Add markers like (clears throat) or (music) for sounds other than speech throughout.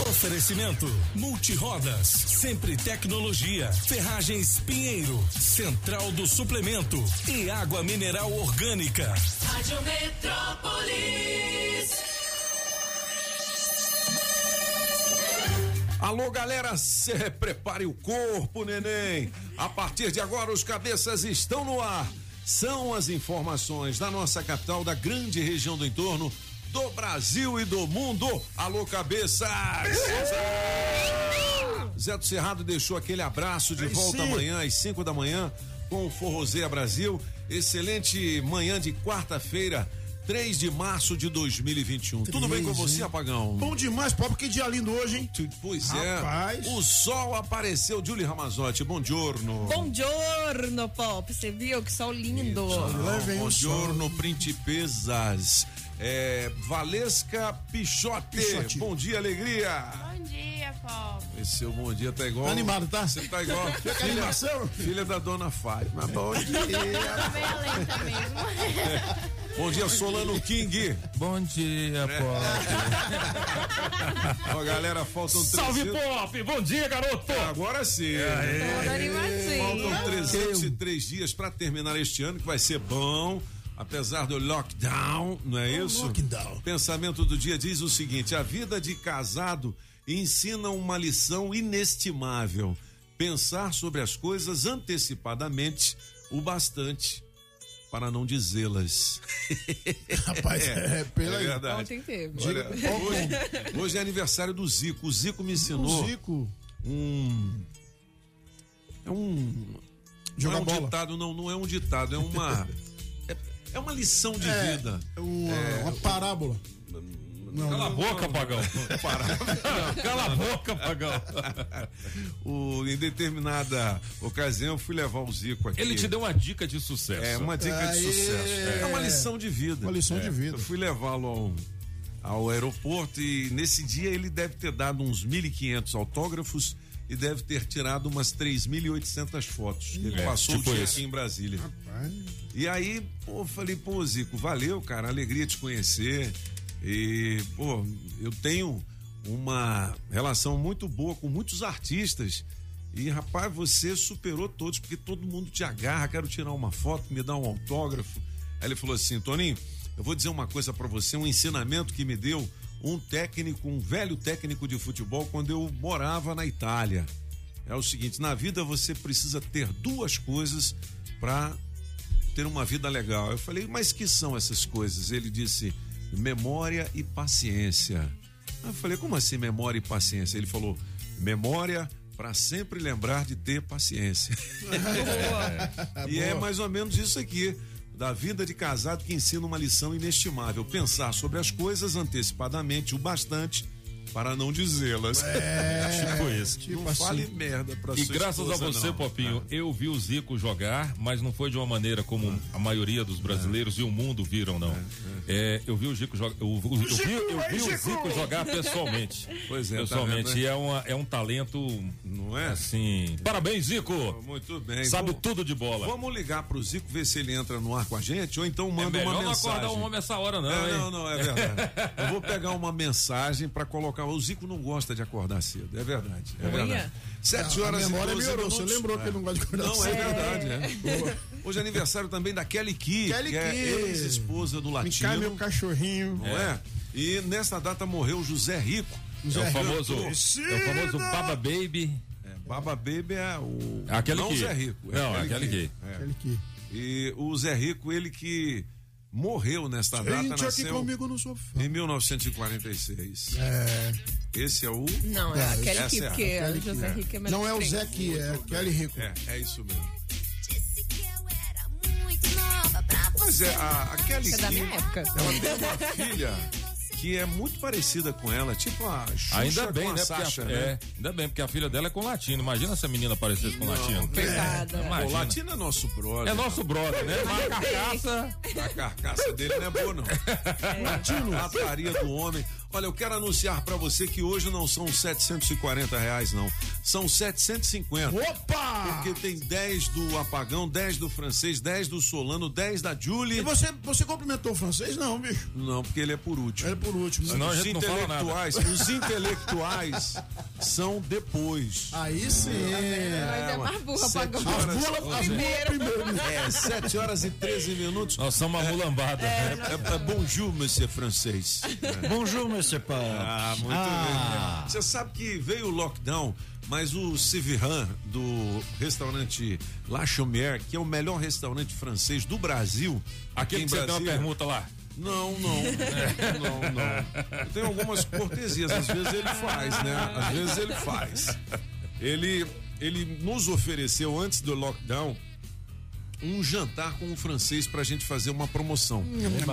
Oferecimento Multirodas, sempre tecnologia, Ferragens Pinheiro, Central do Suplemento e Água Mineral Orgânica. Rádio Metrópolis. Alô, galera, cê, prepare o corpo, neném. A partir de agora, os cabeças estão no ar. São as informações da nossa capital, da grande região do entorno, do Brasil e do mundo. Alô, cabeças! Zé do Cerrado deixou aquele abraço de volta amanhã às 5 da manhã com o Forrozeia Brasil. Excelente manhã de quarta-feira. 3 de março de 2021. Tudo bem com você, hein? Apagão? Bom demais, Pop, que dia lindo hoje, hein? Pois Rapaz. é. O sol apareceu, Julie Ramazotti. Bom giorno. Buongiorno, Pop. Você viu que sol lindo. Bom giorno, principesas. É, Valesca Pichote. Pichote. Bom dia, alegria. Bom dia, Pop. Esse seu bom dia tá igual. Tá animado, tá? Você tá igual. (laughs) Fica a animação? filha da dona Fátima. Bom (laughs) dia. Mesmo. (laughs) Bom dia, Solano King. Bom dia, Pop. Ó, galera, faltam Salve, 300... Pop! Bom dia, garoto! Agora sim. Todo animadinho. Faltam 303 dias para terminar este ano, que vai ser bom, apesar do lockdown, não é isso? lockdown. O pensamento do dia diz o seguinte: a vida de casado ensina uma lição inestimável. Pensar sobre as coisas antecipadamente o bastante para não dizê-las. (laughs) Rapaz, é, pela É verdade. Ontem teve. Olha, hoje, hoje é aniversário do Zico. O Zico me ensinou O Zico um. É um. Jogar não é um bola. ditado, não, não é um ditado, é uma. (laughs) é, é uma lição de É, vida. uma, uma parábola. Não, Cala a não. boca, pagão. (laughs) Cala a boca, pagão. (laughs) O, em determinada ocasião, eu fui levar o Zico aqui. Ele te deu uma dica de sucesso. É uma dica de Aê! sucesso. É uma lição de vida. Uma lição de vida. Eu fui levá-lo ao, ao aeroporto e nesse dia ele deve ter dado uns 1.500 autógrafos e deve ter tirado umas 3.800 fotos. Ele É, passou tipo o dia isso. aqui em Brasília. Rapaz, E aí, pô, eu falei, pô, Zico, valeu, cara, alegria te conhecer. E, pô, eu tenho uma relação muito boa com muitos artistas. E, rapaz, você superou todos, porque todo mundo te agarra, quero tirar uma foto, me dar um autógrafo. Aí ele falou assim, Toninho, eu vou dizer uma coisa pra você, um ensinamento que me deu um técnico, um velho técnico de futebol quando eu morava na Itália. É o seguinte, na vida você precisa ter duas coisas pra ter uma vida legal. Eu falei, mas que são essas coisas? Ele disse, memória e paciência. Eu falei, como assim memória e paciência? Ele falou, memória para sempre lembrar de ter paciência. (laughs) e é mais ou menos isso aqui. Da vida de casado que ensina uma lição inestimável. Pensar sobre as coisas antecipadamente o bastante para não dizê-las. (laughs) Tipo isso. tipo não assim. fale merda pra E graças a esposa, você, não. Popinho, eu vi o Zico jogar, mas não foi de uma maneira como a maioria dos brasileiros e o mundo viram, não. É, eu vi o Zico jogar. Eu, eu vi, eu vi o Zico jogar pessoalmente. Pois é, tá Pessoalmente. vendo, né? E é, uma, é um talento. Não é? Assim. Parabéns, Zico! Muito bem. Sabe Vamos- tudo de bola. Vamos ligar pro Zico, ver se ele entra no ar com a gente, ou então É manda uma não mensagem. acordar um homem essa hora, não, É, hein? não, não, é verdade. Eu vou pegar uma mensagem pra colocar. O Zico não gosta de acordar cedo, é verdade. É verdade. Sete A horas memória e 12 melhorou, você minutos. lembrou que ele não gosta de acordar Não, é cedo. verdade, é. Hoje é aniversário também da Kelly Key, Kelly que é ex-esposa do Me Latino. cai meu cachorrinho. Não é? E nessa data morreu José Rico. É o famoso, Rico. é o famoso Baba Baby. É, Baba Baby é o. Aquele não que- Zé Rico. Não, aquele que- É. Aquele que. E o Zé Rico, ele que morreu nesta data, aqui nasceu comigo no sofá. em 1946. É, Esse é o. Não, é É, aquele é a- porque aquele o José Rico é melhor não é o Zé que é, Kelly Rico. É, é isso mesmo. Disse que eu era muito nova pra Mas é, a, a Kelly É da minha época. ela tem uma filha que é muito parecida com ela, tipo a Xuxa Ainda com bem, a né? Porque a- Sasha, né? é, ainda bem, porque a filha dela é com latino. Imagina se a menina parecesse com latino. Coitada. Pô, Imagina. Latino é nosso brother. É nosso brother, né? Mas a carcaça. A carcaça dele não é boa, não. Latino. Lataria do homem. Olha, eu quero anunciar pra você que hoje não são 740 reais, não. São 750. Opa! Porque tem 10 do apagão, 10 do francês, 10 do solano, 10 da E Julie. você, você cumprimentou o francês? Não, bicho. Não, porque ele é por último. Ele por último. né? Senão a os gente não fala nada. intelectuais, os intelectuais (laughs) são depois. Aí sim. Mas é mais burra Sete apagão. As horas- bolas, as né? É, 7 horas e 13 minutos. Nós somos uma mulambada. É, é, é bonjour, monsieur francês. (laughs) Bonjour, monsieur Pop. Ah, muito bem. Você sabe que veio o lockdown, mas o Severin do restaurante La Chaumière, que é o melhor restaurante francês do Brasil, aqui em que você tem uma Brasília. permuta lá. Não, não. (laughs) Não, não. Tem algumas cortesias, às vezes ele faz, né? Às vezes ele faz. Ele, ele nos ofereceu antes do lockdown um jantar com o francês pra gente fazer uma promoção.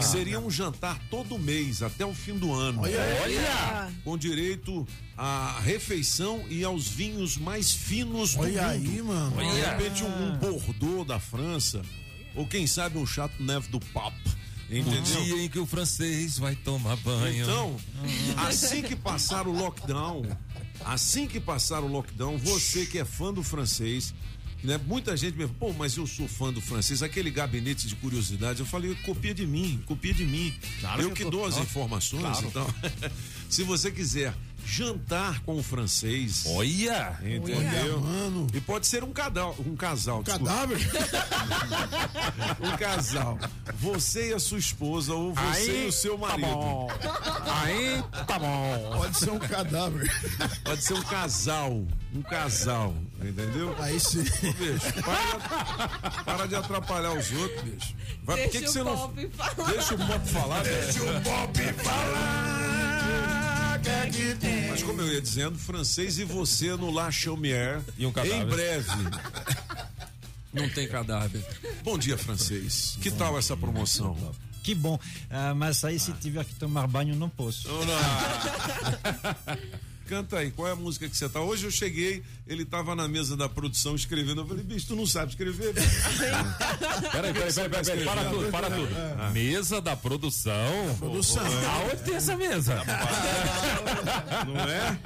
Seria um jantar todo mês, até o fim do ano. Olha! Com direito à refeição e aos vinhos mais finos do Olha mundo. aí, mano. De repente um, um Bordeaux da França, ou quem sabe um Chateau Neuf do Pape. Entendeu? O dia em que o francês vai tomar banho. Então, assim que passar o lockdown, assim que passar o lockdown, você que é fã do francês, né? Muita gente me fala, pô, mas eu sou fã do francês, aquele gabinete de curiosidades, eu falei, copia de mim, copia de mim. Claro eu que que dou as informações, claro. então. (laughs) se você quiser jantar com o francês, Olha! entendeu? mano. E pode ser um casal, um casal, desculpa. Cadáver? (laughs) um casal. Você e a sua esposa ou você e o seu marido. Aí tá bom. Pode ser um cadáver. Pode ser um casal. Um casal. Entendeu? Aí sim. Bicho, para, para de atrapalhar os outros, bicho. Vai, que, Deixa que você o não. pop falar. Deixa o pop falar, Deixa o pop falar. Que que tem? Mas como eu ia dizendo, francês e você no La Chaumière. E um cadáver. Em breve. Não tem cadáver. Bom dia, francês. Que tal essa promoção? Que bom. Ah, mas aí se tiver que tomar banho, não posso. Olá. (laughs) Canta aí, qual é a música que você tá? Hoje eu cheguei, ele tava na mesa da produção escrevendo. Eu falei, bicho, tu não sabe escrever? bicho?" (laughs) Peraí, peraí, peraí, peraí, peraí, para tudo, para tudo. Mesa da produção. Produção. Aonde tem essa mesa? (laughs) Não é?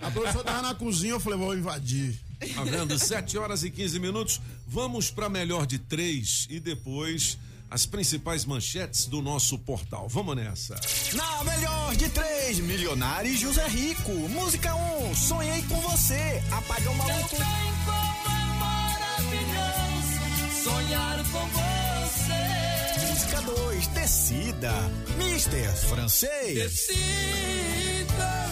A produção tava na cozinha, eu falei, vou invadir. Tá vendo? 7 horas e 15 minutos. Vamos para melhor de três e depois as principais manchetes do nosso portal. Vamos nessa. Na melhor de três, Milionário e José Rico. Música 1, um, sonhei com você. Apagão maluco. Sonhar com você. Música 2, Decida. Mister Francês. Decida,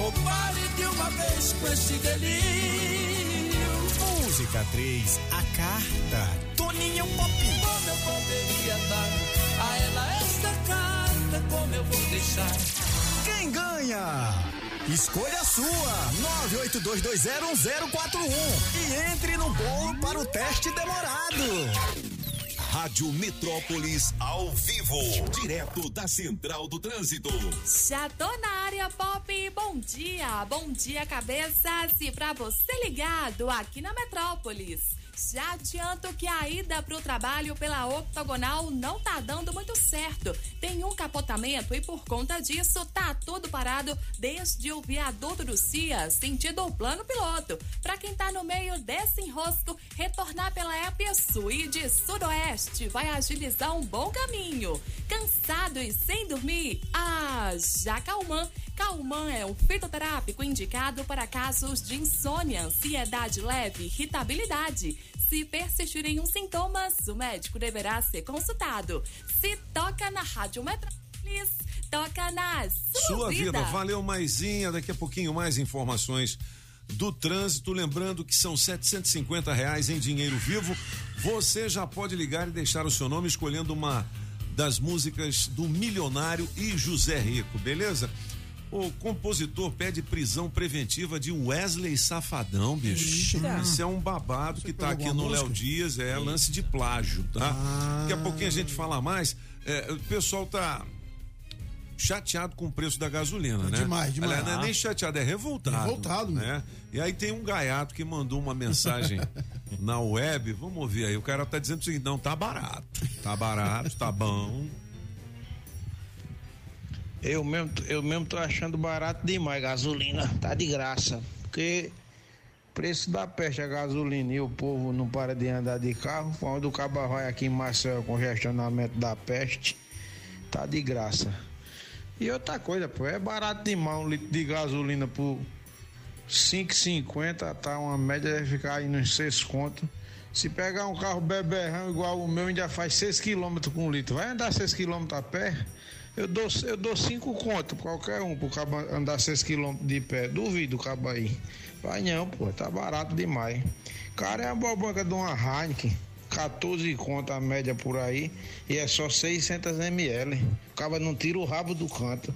ou pare de uma vez com esse delírio. Música 3, A Carta. Toninho Pop. Como eu poderia dar a ela esta carta? Como eu vou deixar? Quem ganha? Escolha a sua, 982201041 e entre no bolo para o teste demorado. Rádio Metrópolis ao vivo, direto da Central do Trânsito. Já tô na área pop. Bom dia, bom dia, cabeças. E pra você ligado aqui na Metrópolis. Já adianto que a ida pro trabalho pela octogonal não tá dando muito certo. Tem um capotamento e por conta disso tá tudo parado desde o viaduto do Cia, sentido o plano piloto. Pra quem tá no meio desse enrosco, retornar pela EP Sul de sudoeste vai agilizar um bom caminho. Cansado e sem dormir? Ah, já Calman. Calman é um fitoterápico indicado para casos de insônia, ansiedade leve, irritabilidade. Se persistirem os sintomas, o médico deverá ser consultado. Se toca na Rádio Metrópolis, toca na sua, Sua vida. Valeu, Maisinha. Daqui a pouquinho mais informações do trânsito. Lembrando que são 750 reais em dinheiro vivo. Você já pode ligar e deixar o seu nome escolhendo uma das músicas do Milionário e José Rico, beleza? O compositor pede prisão preventiva de Wesley Safadão, bicho. Eita. Isso é um babado que tá aqui no Léo? Dias, é lance de plágio, tá? Daqui a pouquinho a gente fala mais. É, o pessoal tá chateado com o preço da gasolina, né? Demais, demais. Aliás, não é nem chateado, é revoltado. Revoltado, né? E aí tem um gaiato que mandou uma mensagem (laughs) na web, vamos ouvir aí. O cara tá dizendo o seguinte: não, tá barato. Tá barato, tá bom. Eu mesmo, eu mesmo tô achando barato demais gasolina, tá de graça. Porque preço da peste a gasolina e o povo não para de andar de carro, quando o cabo vai aqui em Marcel, congestionamento da peste, tá de graça. E outra coisa, pô, é barato demais um litro de gasolina por 5,50, tá uma média deve ficar aí nos 6 contos. Se pegar um carro beberrão igual o meu, ainda faz 6 km com um litro. Vai andar 6 km a pé? Eu dou, eu dou 5 contos qualquer um pro cabo andar 6 km de pé. Duvido cabo aí. Vai não, pô, tá barato demais. Cara, é uma bobanca de uma Heineken. 14 conto a média por aí e é só 600 ml. O cabo não tira o rabo do canto.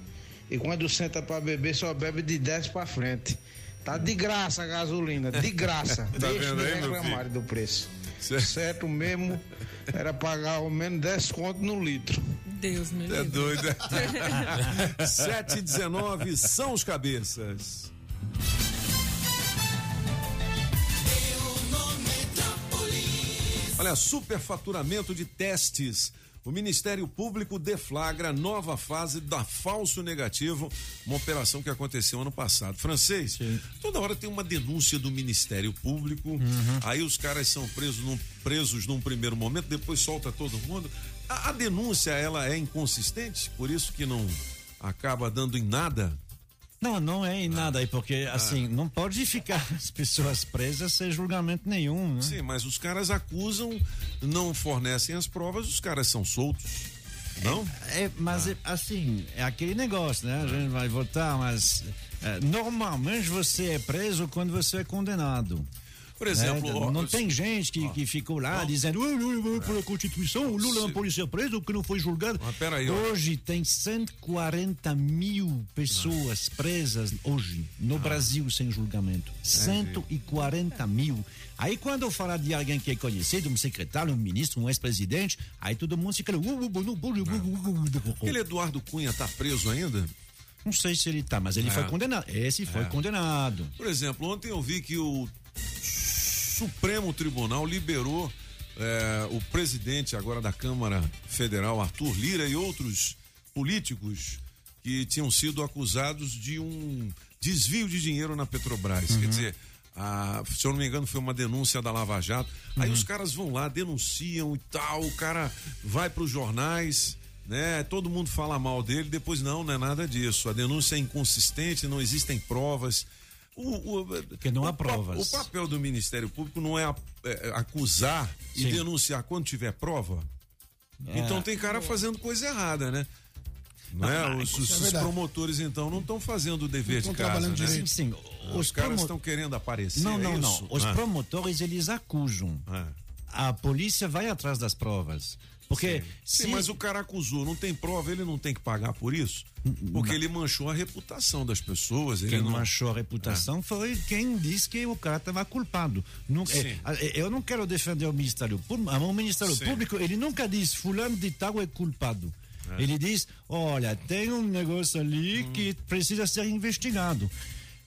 E quando senta pra beber, só bebe de 10 pra frente. Tá de graça a gasolina, de graça. (laughs) Tá Deixa de reclamar do preço. Certo. Certo mesmo, era pagar ao menos 10 conto no litro. Deus me É livre. doido. (laughs) 7 e 19 são os cabeças. Olha, superfaturamento de testes. O Ministério Público deflagra nova fase da falso negativo, uma operação que aconteceu ano passado. Francês, toda hora tem uma denúncia do Ministério Público, aí os caras são presos num, presos num primeiro momento, depois solta todo mundo. A, a denúncia, ela é inconsistente, por isso que não acaba dando em nada. Não, não é em nada aí, porque Ah. assim, não pode ficar (laughs) as pessoas presas sem julgamento nenhum, né? Sim, mas os caras acusam, não fornecem as provas, os caras são soltos. Não? É, mas é, assim, é aquele negócio, né? A gente vai votar, mas é, normalmente você é preso quando você é condenado. Por exemplo, né? não eu- tem gente que, que ficou lá dizendo "Ah, não, não, pela Constituição, o Lula não pode ser preso porque não foi julgado. Mas peraí, ó. hoje tem 140 mil pessoas presas hoje no Brasil sem julgamento. 140 mil. Aí quando eu falar de alguém que é conhecido, um secretário, um ministro, um ex-presidente, aí todo mundo fica. Aquele Eduardo Cunha tá preso ainda? Não sei se ele tá, mas ele É. foi condenado. Esse foi É. condenado. Por exemplo, ontem eu vi que o Supremo Tribunal liberou eh, o presidente agora da Câmara Federal, Arthur Lira, e outros políticos que tinham sido acusados de um desvio de dinheiro na Petrobras. Quer dizer, a- se eu não me engano, foi uma denúncia da Lava Jato. Aí os caras vão lá, denunciam e tal, o cara vai para os jornais. Né? Todo mundo fala mal dele, depois não, não é nada disso. A denúncia é inconsistente, não existem provas. O, o- Porque não há o provas. O papel do Ministério Público não é, a- é acusar e Sim. denunciar quando tiver prova. Então tem cara fazendo coisa errada, né? Não é? Os, os- é os verdade. promotores, então, não estão fazendo o dever Não de casa, né? Sim, sim. Os, caras promo- estão querendo aparecer. Não, é não, não. isso? Os Ah, promotores, eles acusam. ah. A polícia vai atrás das provas. Porque Sim, se... mas o cara acusou, não tem prova, ele não tem que pagar por isso? Porque ele manchou a reputação das pessoas. Ele Quem não... manchou a reputação foi quem disse que o cara estava culpado. Não, Sim. é, eu não quero defender o Ministério Público, mas o Ministério Sim. Público, ele nunca diz fulano de tal é culpado. Ele diz, olha, tem um negócio ali Hum. que precisa ser investigado.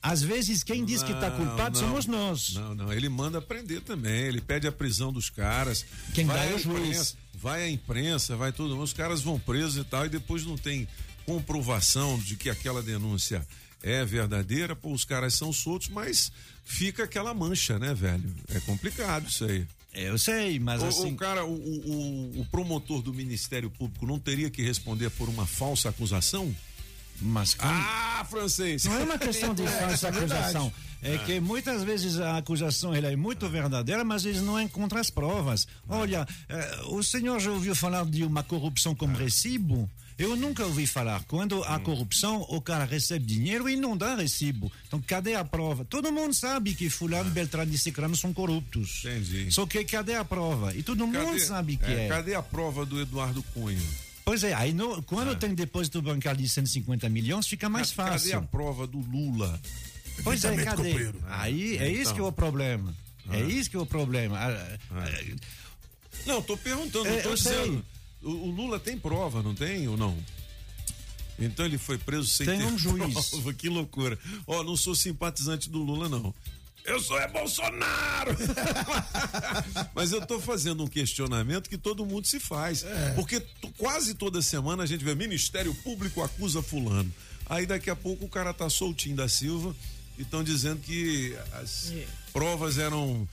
Às vezes, quem diz que está Não, culpado não. somos nós. Não, não, ele manda prender também, ele pede a prisão dos caras. Quem vai dá é o juiz. Vai à imprensa, vai todo mundo, os caras vão presos e tal, e depois não tem comprovação de que aquela denúncia é verdadeira, pô, os caras são soltos, mas fica aquela mancha, né, velho? É complicado isso aí. Eu sei, mas O, assim. o cara, o, o- o promotor do Ministério Público não teria que responder por uma falsa acusação? Mas quando- Ah, francês! Não é uma questão de (laughs) falsa acusação. É que muitas vezes a acusação ela é muito verdadeira, mas eles não encontram as provas. Olha, eh, o senhor já ouviu falar de uma corrupção como recibo? Eu nunca ouvi falar. Quando há corrupção, o cara recebe dinheiro e não dá recibo. Então, cadê a prova? Todo mundo sabe que fulano, Beltrano e Cicrano são corruptos. Entendi. Só que cadê a prova? E todo mundo Cadê- sabe que é. Cadê a prova do Eduardo Cunha? Pois é, aí no- quando tem depósito bancário de 150 milhões, fica mais Cadê fácil. a prova do Lula? Pois é, cadê? copeiro. Aí é isso Então. que é o problema. É isso que é o problema. Ah, ah, Não, tô perguntando, É, tô dizendo. O, o Lula tem prova, não tem ou não? Então ele foi preso sem Tem ter um (laughs) juiz. prova. Que loucura. Ó, não sou simpatizante do Lula, não. Eu sou é Bolsonaro! (laughs) Mas eu tô fazendo um questionamento que todo mundo se faz. Porque t- quase toda semana a gente vê Ministério Público acusa fulano. Aí daqui a pouco o cara tá soltinho da Silva e estão dizendo que as provas eram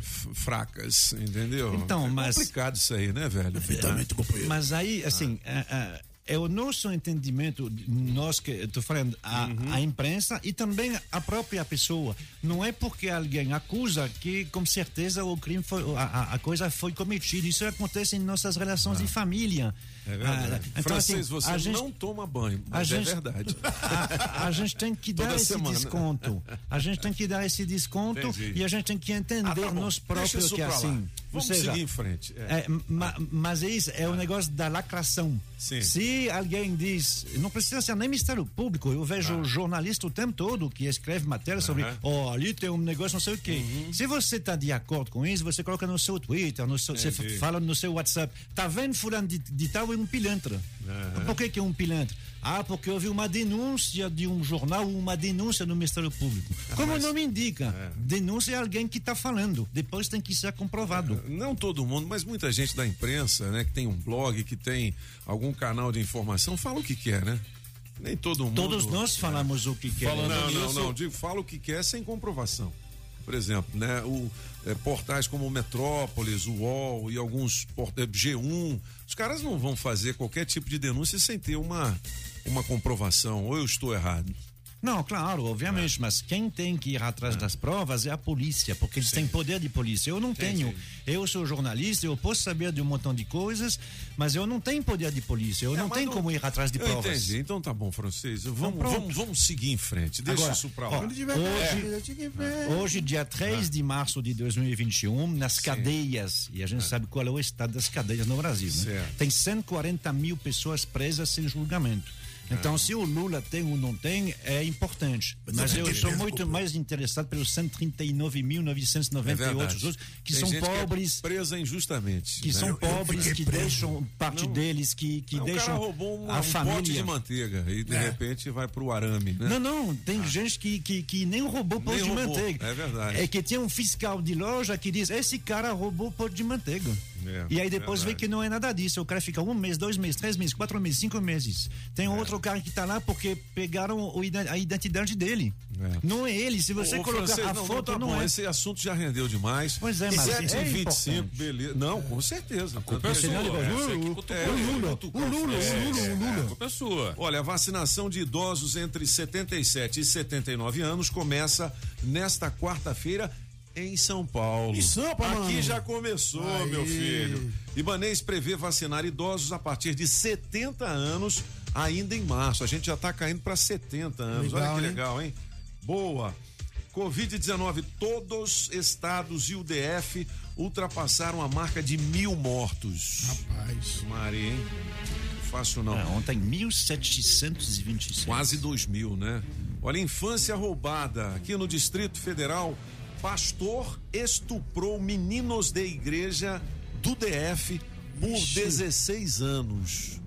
f- fracas, entendeu? Então, é mas- complicado isso aí, né, velho? Perfeitamente, companheiro. Mas aí, assim, é, é, é o nosso entendimento, nós que estou falando, a, a imprensa e também a própria pessoa. Não é porque alguém acusa que, com certeza, o crime foi, a, a- coisa foi cometida. Isso acontece em nossas relações de família. É verdade. Ah, então, Francês, assim, você gente- não toma banho, a mas é gente- verdade. (laughs) A, a gente tem que dar esse semana. desconto. A gente tem que dar esse desconto Entendi. e a gente tem que entender Ah, tá nós próprios que é pra lá. Vamos seja, seguir em frente. É. é, ma- mas é isso, é o negócio da lacração. Sim. Se alguém diz, não precisa ser nem Ministério Público, eu vejo jornalista o tempo todo que escreve matéria sobre, Aham. oh, ali tem um negócio, não sei o quê. Se você está de acordo com isso, você coloca no seu Twitter, no seu, você fala no seu WhatsApp, tá vendo fulano de, de tal é um pilantra. Por que, que é um pilantra? Ah, porque houve uma denúncia de um jornal, uma denúncia no Ministério Público. Como o nome indica, denúncia é alguém que está falando, depois tem que ser comprovado. Não todo mundo, mas muita gente da imprensa, né, que tem um blog, que tem algum canal de informação, fala o que quer, né? Nem todo mundo. Todos nós falamos o que queremos. Não, não, não. Digo, fala o que quer sem comprovação. Por exemplo, né, o, é, portais como Metrópolis, o UOL e alguns é, G1, os caras não vão fazer qualquer tipo de denúncia sem ter uma, uma comprovação. Ou eu estou errado? Não, claro, obviamente, mas quem tem que ir atrás das provas é a polícia, porque eles têm poder de polícia. Eu não tenho. Eu sou jornalista, eu posso saber de um montão de coisas, mas eu não tenho poder de polícia. Eu É, não tenho não- como ir atrás de eu provas. entendi. Então tá bom, francês. Vamos, pronto. vamos, vamos seguir em frente. Deixa Agora, isso pra ó, lá. Tiver Hoje, hoje, dia 3 de março de 2021, nas cadeias, e a gente sabe qual é o estado das cadeias no Brasil, né? Tem 140 mil pessoas presas sem julgamento. Então, se o Lula tem ou não tem, é importante. Mas eu sou muito mais interessado pelos 139.998 É que Tem são gente que é pobres. presa injustamente. que né? são pobres, fiquei que preso. deixam parte deles, que, que Não, o deixam cara roubou um, a um pote família. de manteiga e de repente vai pro arame, né? Não, não, tem gente que, que, que nem roubou pão Nem de roubou, manteiga. é verdade. É que tem um fiscal de loja que diz: esse cara roubou pão de manteiga. É, e aí depois vê verdade. que não é nada disso. O cara fica um mês, dois meses, três meses, quatro meses, cinco meses. Tem É. outro cara que tá lá porque pegaram o a identidade dele. É. Não é ele. Se você Ô, colocar francês, a não, foto, tá não, bom, é. Esse assunto já rendeu demais. Pois é, mas é 725, importante. beleza. Não, com certeza. A culpa é sua, é, cutucou. É, O Lula, o Lula, É, o Lula, o Lula. A culpa é sua. Olha, a vacinação de idosos entre 77 e 79 anos começa nesta quarta-feira em São Paulo. Em São Paulo, Aqui mano. já começou, Aí. meu filho. Ibanês prevê vacinar idosos a partir de 70 anos ainda em março. A gente já está caindo para 70 anos. Olha Legal, que hein? legal, hein? Boa. Covid-19, todos estados e o DF ultrapassaram a marca de mil mortos. Rapaz. Mari, hein? Fácil não. É, ontem, 1726. Quase dois mil, né? Olha, infância roubada. Aqui no Distrito Federal, pastor estuprou meninos de igreja do DF por 16 anos.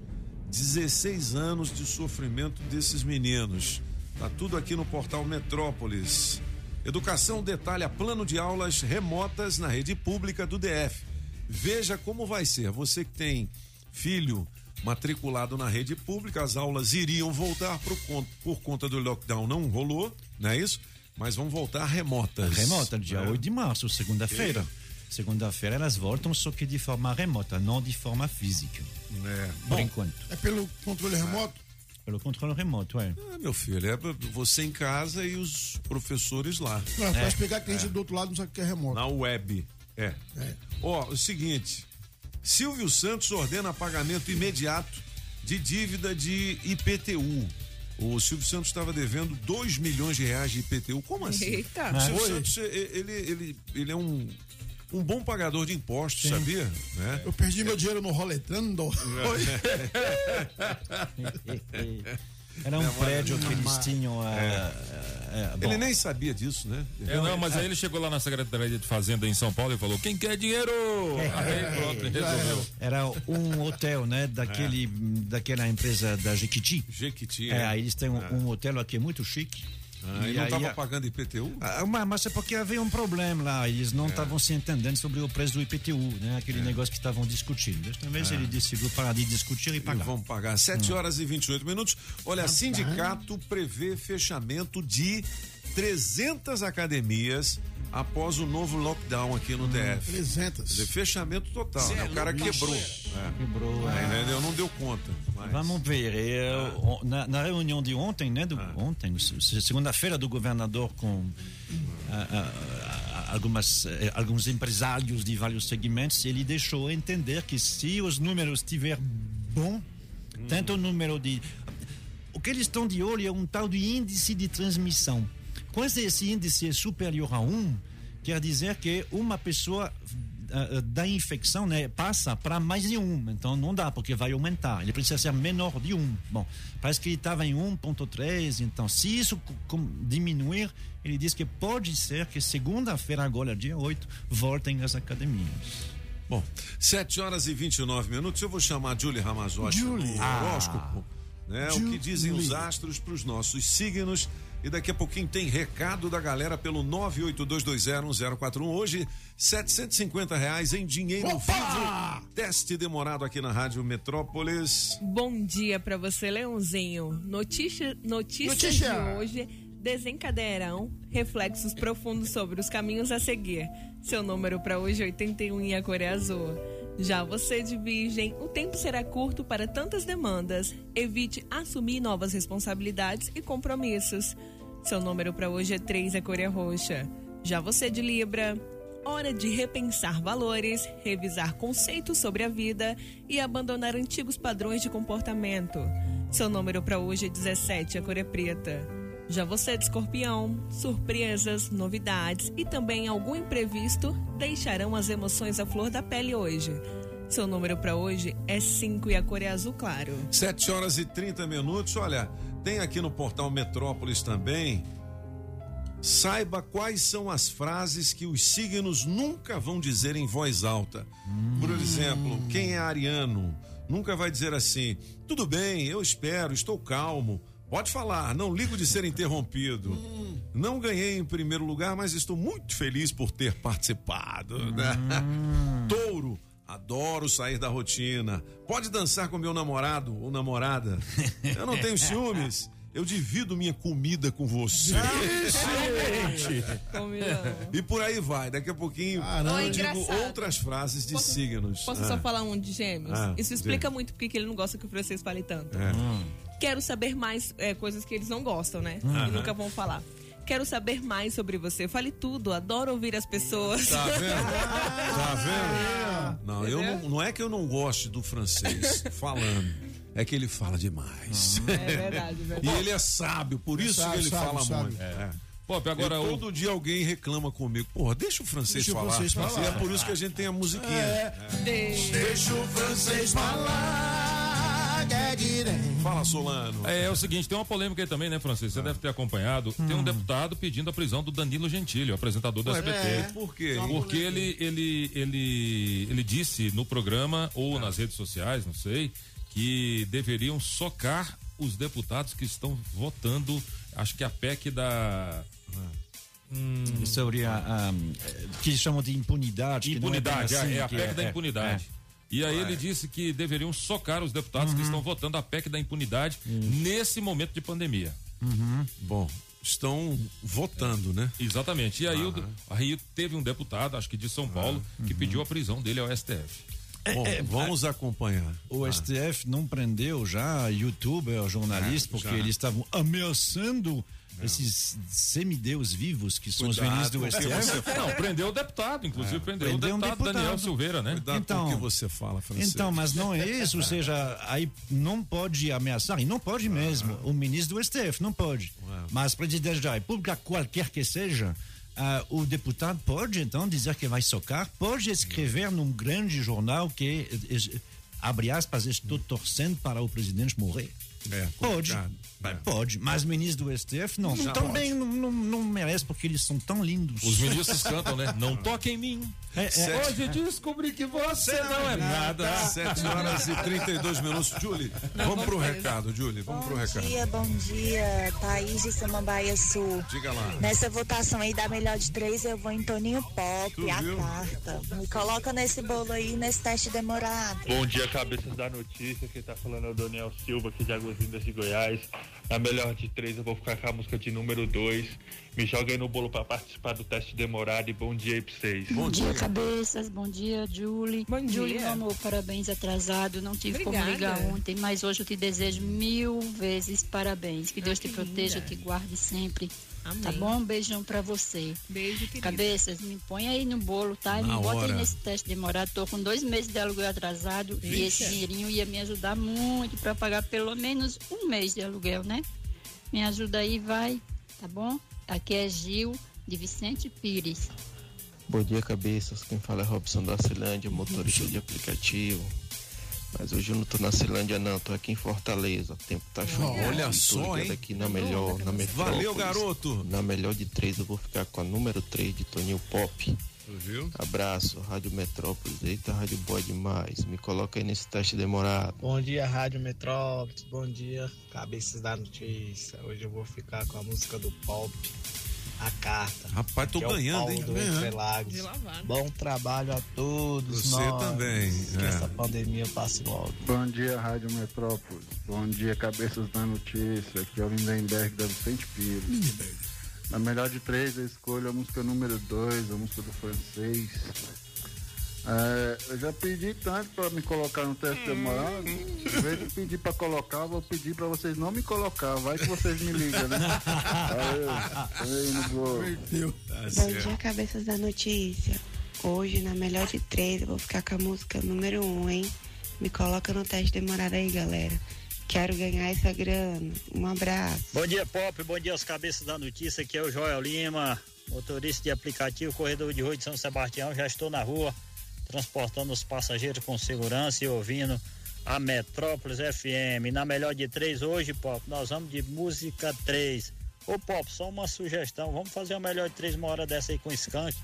16 anos de sofrimento desses meninos. Tá tudo aqui no portal Metrópolis. Educação detalha plano de aulas remotas na rede pública do DF. Veja como vai ser. Você que tem filho matriculado na rede pública, as aulas iriam voltar por conta, por conta do lockdown. Não rolou, não é isso? Mas vão voltar remotas. Remota, dia É. 8 de março, segunda-feira. Segunda-feira elas voltam, só que de forma remota, não de forma física. É. Por Bom, enquanto. É pelo controle remoto? Pelo controle remoto, é. ah, meu filho, é você em casa e os professores lá. Não, é pra explicar que tem gente do outro lado não sabe o que é remoto. Na web. É. É. Ó, o seguinte. Silvio Santos ordena pagamento imediato de dívida de IPTU. O Silvio Santos estava devendo 2 milhões de reais de IPTU. Como assim? Eita. O Silvio Oi. Santos, ele, ele, ele é um, um bom pagador de impostos, sabia? Né? Eu perdi meu dinheiro no roletrando. (laughs) (laughs) Era um prédio que eles tinham. É. ah, ah, Então, Ele nem sabia disso, né? É, não, mas aí ele chegou lá na Secretaria de Fazenda em São Paulo e falou: quem quer dinheiro? Aí pronto, resolveu. Era um hotel, né? Daquele, daquela empresa da Jequiti. Jequiti. É, aí eles têm um, um hotel aqui muito chique. Ah, e não estava pagando IPTU? Ah, mas, mas é porque havia um problema lá, eles não É. estavam se entendendo sobre o preço do IPTU, né? Aquele negócio que estavam discutindo. Desta vez É. ele decidiu parar de discutir e E pagar. vamos pagar 7 Hum. horas e 28 minutos. Olha, sindicato prevê fechamento de 300 academias após o novo lockdown aqui no DF. 300. Quer dizer, fechamento total, né? O cara quebrou. É. Quebrou, É, é. entendeu? Não deu conta. Mas- Vamos ver. Eu, na, na reunião de ontem, né? Do, Ontem, se- segunda-feira, do governador com algumas, eh, alguns empresários de vários segmentos, ele deixou entender que se os números estiver bom, tanto o número de. O que eles estão de olho é um tal de índice de transmissão. Quando esse índice é superior a 1, quer dizer que uma pessoa ah, ah, da infecção né, passa para mais de um. Então não dá, porque vai aumentar. Ele precisa ser menor de um. Bom, parece que ele estava em 1,3. Então, se isso diminuir, ele diz que pode ser que segunda-feira, agora, dia 8, voltem às academias. Bom, 7 horas e 29 minutos. Eu vou chamar a Julie Ramazotti Julie. horóscopo. Né, o que Julie. dizem os astros para os nossos signos. E daqui a pouquinho tem recado da galera pelo 982201041. Hoje, 750 reais em dinheiro vivo. Teste demorado aqui na Rádio Metrópolis. Bom dia pra você, Leãozinho. Notícia, notícias Notícia. de hoje desencadearão reflexos profundos sobre os caminhos a seguir. Seu número para hoje é 81 e a cor é azul. Já você de Virgem, o tempo será curto para tantas demandas. Evite assumir novas responsabilidades e compromissos. Seu número para hoje é 3 e a cor é roxa. Já você de Libra, Hora de repensar valores, revisar conceitos sobre a vida e abandonar antigos padrões de comportamento. Seu número para hoje é 17, a cor é preta. Já você de escorpião, surpresas, novidades e também algum imprevisto deixarão as emoções à flor da pele hoje. Seu número para hoje é 5 e a cor é azul claro. 7 horas e 30 minutos. Olha, tem aqui no portal Metrópolis também. Saiba quais são as frases que os signos nunca vão dizer em voz alta. Por exemplo, quem é ariano nunca vai dizer assim: tudo bem, eu espero, estou calmo. Pode falar, não ligo de ser interrompido. Não ganhei em primeiro lugar, mas estou muito feliz por ter participado. né? (laughs) Touro, adoro sair da rotina. Pode dançar com meu namorado ou namorada. (laughs) Eu não tenho ciúmes. Eu divido minha comida com você. E por aí vai. Daqui a pouquinho Caramba. eu digo outras frases de Posso- signos. Posso Ah. só falar um de gêmeos? Ah, Isso explica muito porque que ele não gosta que o francês fale tanto. É. Quero saber mais é, coisas que eles não gostam, né? Aham. E nunca vão falar. Quero saber mais sobre você. Fale tudo. Adoro ouvir as pessoas. Tá vendo? (laughs) Tá vendo? Não, eu não, não é que eu não goste do francês falando. É que ele fala demais. É verdade, verdade. E ele é sábio, por isso Sábio, que ele sábio, fala sábio. muito. É. Pop, agora E o- todo dia alguém reclama comigo. Porra, deixa o francês Deixa o falar. francês falar. E é por isso que a gente tem a musiquinha. É. Deixa o francês falar. Fala, Solano. É, é o seguinte, tem uma polêmica aí também, né, Francisco? Você deve ter acompanhado. Tem um deputado pedindo a prisão do Danilo Gentili, o apresentador do Ué, SBT. é, por quê? Porque ele, ele, ele, ele disse no programa ou nas redes sociais, não sei, que deveriam socar os deputados que estão votando, acho que a PEC da. Hum, Sobre a, a- que chamam de impunidade. é impunidade, assim, é, a PEC da é- impunidade. E aí Ué. ele disse que deveriam socar os deputados que estão votando a PEC da impunidade nesse momento de pandemia. Bom, estão votando, né? Exatamente. E aí, o, aí teve um deputado, acho que de São Paulo, que pediu a prisão dele ao STF. Bom, vamos acompanhar. O STF não prendeu já youtuber, jornalista, É, porque já. eles estavam ameaçando esses semideus vivos que são os Cuidado ministros do STF. você Não, prendeu o deputado, inclusive prendeu, Prendeu o um deputado, Daniel deputado. Silveira, né? Cuidado Então- com o que você fala, francês. Então, mas não é (laughs) isso, ou seja, aí não pode ameaçar, e não pode mesmo, o ministro do STF, não pode. Mas presidente da República, qualquer que seja, ah, o deputado pode então dizer que vai socar, pode escrever num grande jornal que, abre aspas, estou torcendo para o presidente morrer. É, Pode. complicado. Pode, mas ministro do STF não. Já Também não, não, não merece porque eles são tão lindos. Os ministros cantam, né? Não toque em mim. É, é, Sete- Hoje descobri que você não é nada. 7 horas e 32 minutos. Julie, vamos pro recado, Julie. Vamos pro Bom recado. dia, bom dia, Thaís de Samambaia Sul. Diga lá. Nessa votação aí da melhor de três, eu vou em Toninho Pop, Tu a viu? carta. Me coloca nesse bolo aí, nesse teste demorado. Bom dia, cabeças da notícia. Quem tá falando é o Daniel Silva, aqui de Águas Lindas de Goiás. Na melhor de três, eu vou ficar com a música de número dois. Me joga aí no bolo pra participar do teste demorado e bom dia aí pra vocês. Bom dia. cabeças. Bom dia, Julie. Bom Julie, dia. meu amor, parabéns atrasado. Não tive como Obrigada. ligar ontem, mas hoje eu te desejo mil vezes parabéns. Que Deus que te proteja, linda. te guarde sempre. Amém. Tá bom? Um beijão pra você. Beijo, querida. Cabeças, me põe aí no bolo, tá? Na me bota hora. aí nesse teste demorado. Tô com dois meses de aluguel atrasado e esse dinheirinho ia me ajudar muito pra pagar pelo menos um mês de aluguel, né? Me ajuda aí, vai, tá bom? Aqui é Gil, de Vicente Pires. Bom dia, cabeças. Quem fala é Robson da Cilândia, motorista de aplicativo. Mas hoje eu não tô na Cilândia, não. Tô aqui em Fortaleza. O tempo tá chovendo. Olha só, hein? aqui na melhor, na. Valeu, garoto. Na melhor de três, eu vou ficar com a número 3 de Toninho Pop. Tu viu? Abraço, Rádio Metrópolis. Eita, rádio boa demais. Me coloca aí nesse teste demorado. Bom dia, Rádio Metrópolis. Bom dia, cabeças da notícia. Hoje eu vou ficar com a música do Pop, A Carta. Rapaz, tô é ganhando, Paulo hein? do Ganhando. Lavada. Bom trabalho a todos Você nós. também, Que é. essa pandemia passe logo. Bom dia, Rádio Metrópolis. Bom dia, cabeças da notícia. Aqui é o Lindenberg da Vicente Pires. Na melhor de três, eu escolho a música número dois, a música do francês. É, eu já pedi tanto para me colocar no teste demorado. Em vez de pedir para colocar, eu vou pedir para vocês não me colocar. Vai que vocês me ligam, né? Valeu. Aí no bolo. Tá Bom dia, cabeças da notícia. Hoje, na melhor de três, eu vou ficar com a música número um, hein? Me coloca no teste demorado aí, galera. Quero ganhar essa grana. Um abraço. Bom dia, Pop. Bom dia aos cabeças da notícia. Aqui é o Joel Lima, motorista de aplicativo, corredor de rua de São Sebastião. Já estou na rua, transportando os passageiros com segurança e ouvindo a Metrópolis FM. Na melhor de três hoje, Pop, nós vamos de música 3. Ô, Pop, só uma sugestão. Vamos fazer uma melhor de três uma hora dessa aí com o Skank.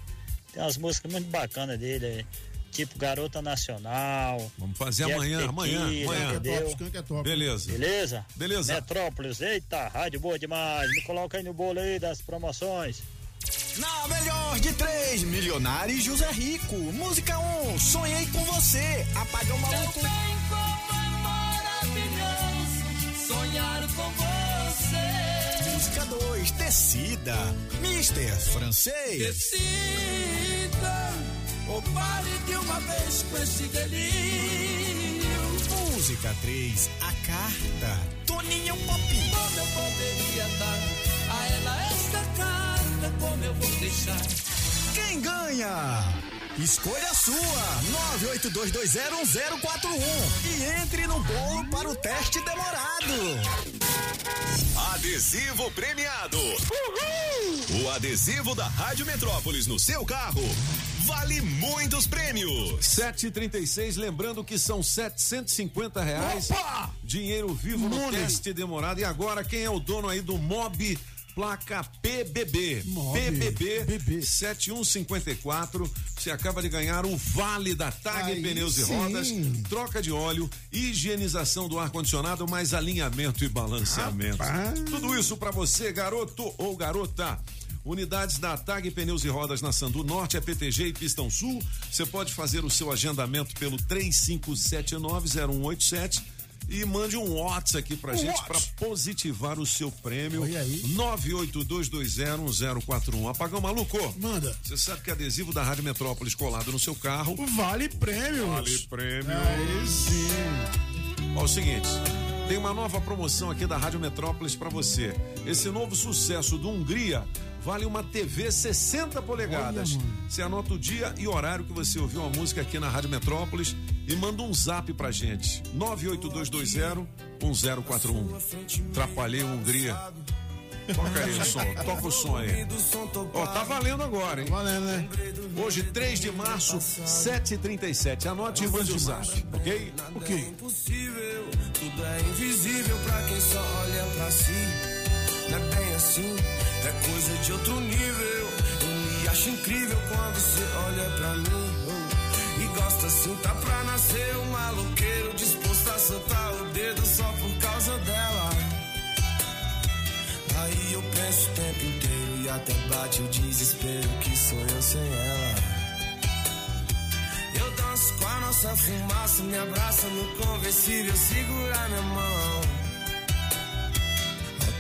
Tem umas músicas muito bacanas dele, é, tipo Garota Nacional. Vamos fazer Jack amanhã, amanhã, Tequila, amanhã. Entendeu? Beleza. Beleza? Beleza. Metrópolis, eita, rádio boa demais. Me coloca aí no bolo aí das promoções. Na melhor de três, Milionário e José Rico. Música 1, um, sonhei com você. Apagão maluco. maravilhoso sonhar com você. Música 2, Decida. Mister Francês. Decida, ou pare de uma vez com esse delírio. Música 3, A Carta. Toninho Pop. Como eu poderia dar a ela Como eu vou deixar? Quem ganha? Escolha a sua, 982201041 e entre no bolo para o teste demorado. Adesivo premiado. O adesivo da Rádio Metrópolis no seu carro vale muitos prêmios. 7h36, lembrando que são 750 reais. Dinheiro vivo no teste demorado. E agora, quem é o dono aí do Mob? Placa PBB. PBB 7154. Você acaba de ganhar o vale da Tag Aí Pneus e sim. Rodas, troca de óleo, higienização do ar-condicionado, mais alinhamento e balanceamento. Tudo isso pra você, garoto ou garota. Unidades da TAG Pneus e Rodas na Sandu Norte, é PTG e Pistão Sul. Você pode fazer o seu agendamento pelo 35790187 e mande um WhatsApp aqui pra gente para positivar o seu prêmio. 982201041. Apagão maluco? Manda. Você sabe que adesivo da Rádio Metrópolis colado no seu carro. Vale prêmios. Vale prêmios. Aí sim. Ó, o seguinte, tem uma nova promoção aqui da Rádio Metrópolis pra você. Esse novo sucesso do Hungria vale uma TV 60 polegadas. Você anota o dia e horário que você ouviu a música aqui na Rádio Metrópolis e manda um zap pra gente. 982201041. Trapalhei Hungria. Toca aí o som, toca o som aí. Ó, tá valendo agora, hein? Valendo, né? Hoje, 3 de março, 7h37. Anote e mande o zap, ok? Ok. Impossível, tudo é invisível pra quem só olha pra assim, não é bem assim, é coisa de outro nível. Eu me acho incrível quando você olha pra mim. e gosta assim, tá pra nascer um maloqueiro disposto a soltar o dedo só por causa dela. Aí eu penso o tempo inteiro e até bate o desespero que sou eu sem ela. Eu danço com a nossa fumaça, me abraça no conversível, segura minha mão.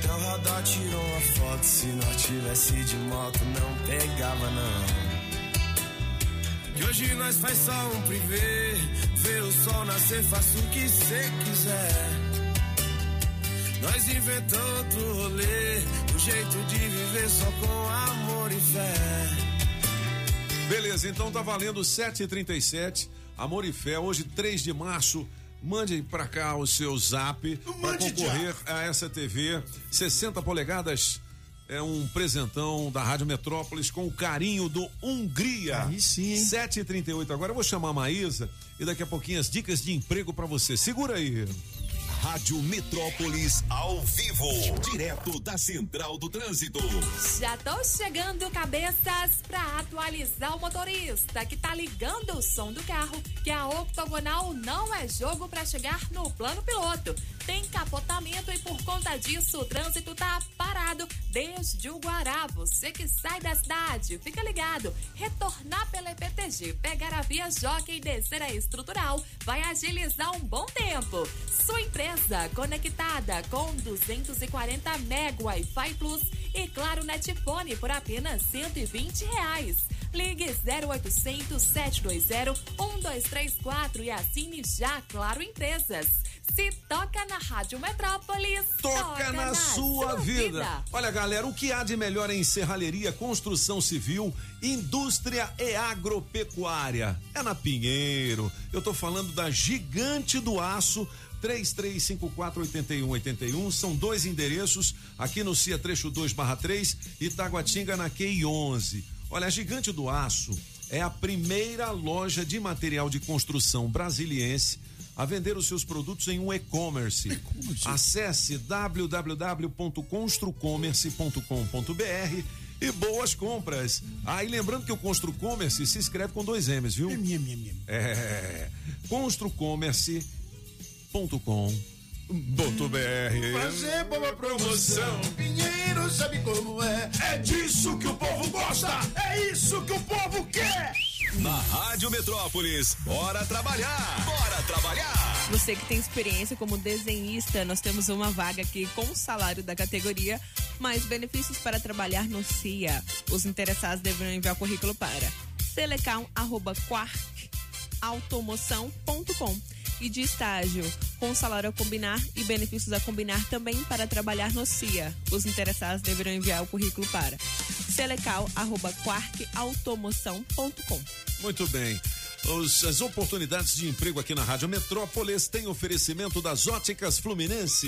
Até o radar tirou uma foto, se nós tivesse de moto não pegava não. E hoje nós faz só um privê, ver o sol nascer, faça o que cê quiser. Nós inventou outro rolê, um jeito de viver só com amor e fé. Beleza, então tá valendo 7h37. Amor e Fé, hoje 3 de março. Mande pra cá o seu zap para concorrer a essa TV 60 polegadas. É um presentão da Rádio Metrópolis com o carinho do Hungria. Aí sim. 7h38. Agora eu vou chamar a Maísa e daqui a pouquinho as dicas de emprego para você. Segura aí. Rádio Metrópolis ao vivo, direto da Central do Trânsito. Já tô chegando, cabeças, pra atualizar o motorista que tá ligando o som do carro, que a octogonal não é jogo pra chegar no plano piloto. Tem capotamento e por conta disso o trânsito tá parado desde o Guará. Você que sai da cidade, fica ligado. Retornar pela EPTG, pegar a via Jockey e descer a estrutural vai agilizar um bom tempo. Sua empresa conectada com 240 mega Wi-Fi Plus e claro Netfone por apenas 120 reais. Ligue 0800 720 1234 e assine já Claro Empresas. Se toca na Rádio Metrópolis, Toca na, sua, vida. Olha, galera, o que há de melhor em serralheria, construção civil, indústria e agropecuária? É na Pinheiro. Eu tô falando da Gigante do Aço. 33548181 são dois endereços aqui no CIA Trecho 2 barra 3 e Taguatinga na QI 11. Olha, a Gigante do Aço é a primeira loja de material de construção brasiliense a vender os seus produtos em um e-commerce. (laughs) Acesse www.construcommerce.com.br e boas compras. Ah, e lembrando que o Construcommerce se escreve com dois M's, viu? É. Construcommerce.com.br Fazer boa promoção. Pinheiro sabe como é. É disso que o povo gosta. É isso que o povo quer. Na Rádio Metrópolis, bora trabalhar! Bora trabalhar! Você que tem experiência como desenhista, nós temos uma vaga aqui com o salário da categoria, mais benefícios para trabalhar no CIA. Os interessados deverão enviar o currículo para selecam@quarkautomoção.com e de estágio, com salário a combinar e benefícios a combinar também para trabalhar no CIA. Os interessados deverão enviar o currículo para selecal@quarkautomoção.com. Muito bem. Os- as oportunidades de emprego aqui na Rádio Metrópolis têm oferecimento das óticas Fluminense.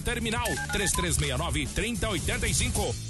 terminal 3369 3085.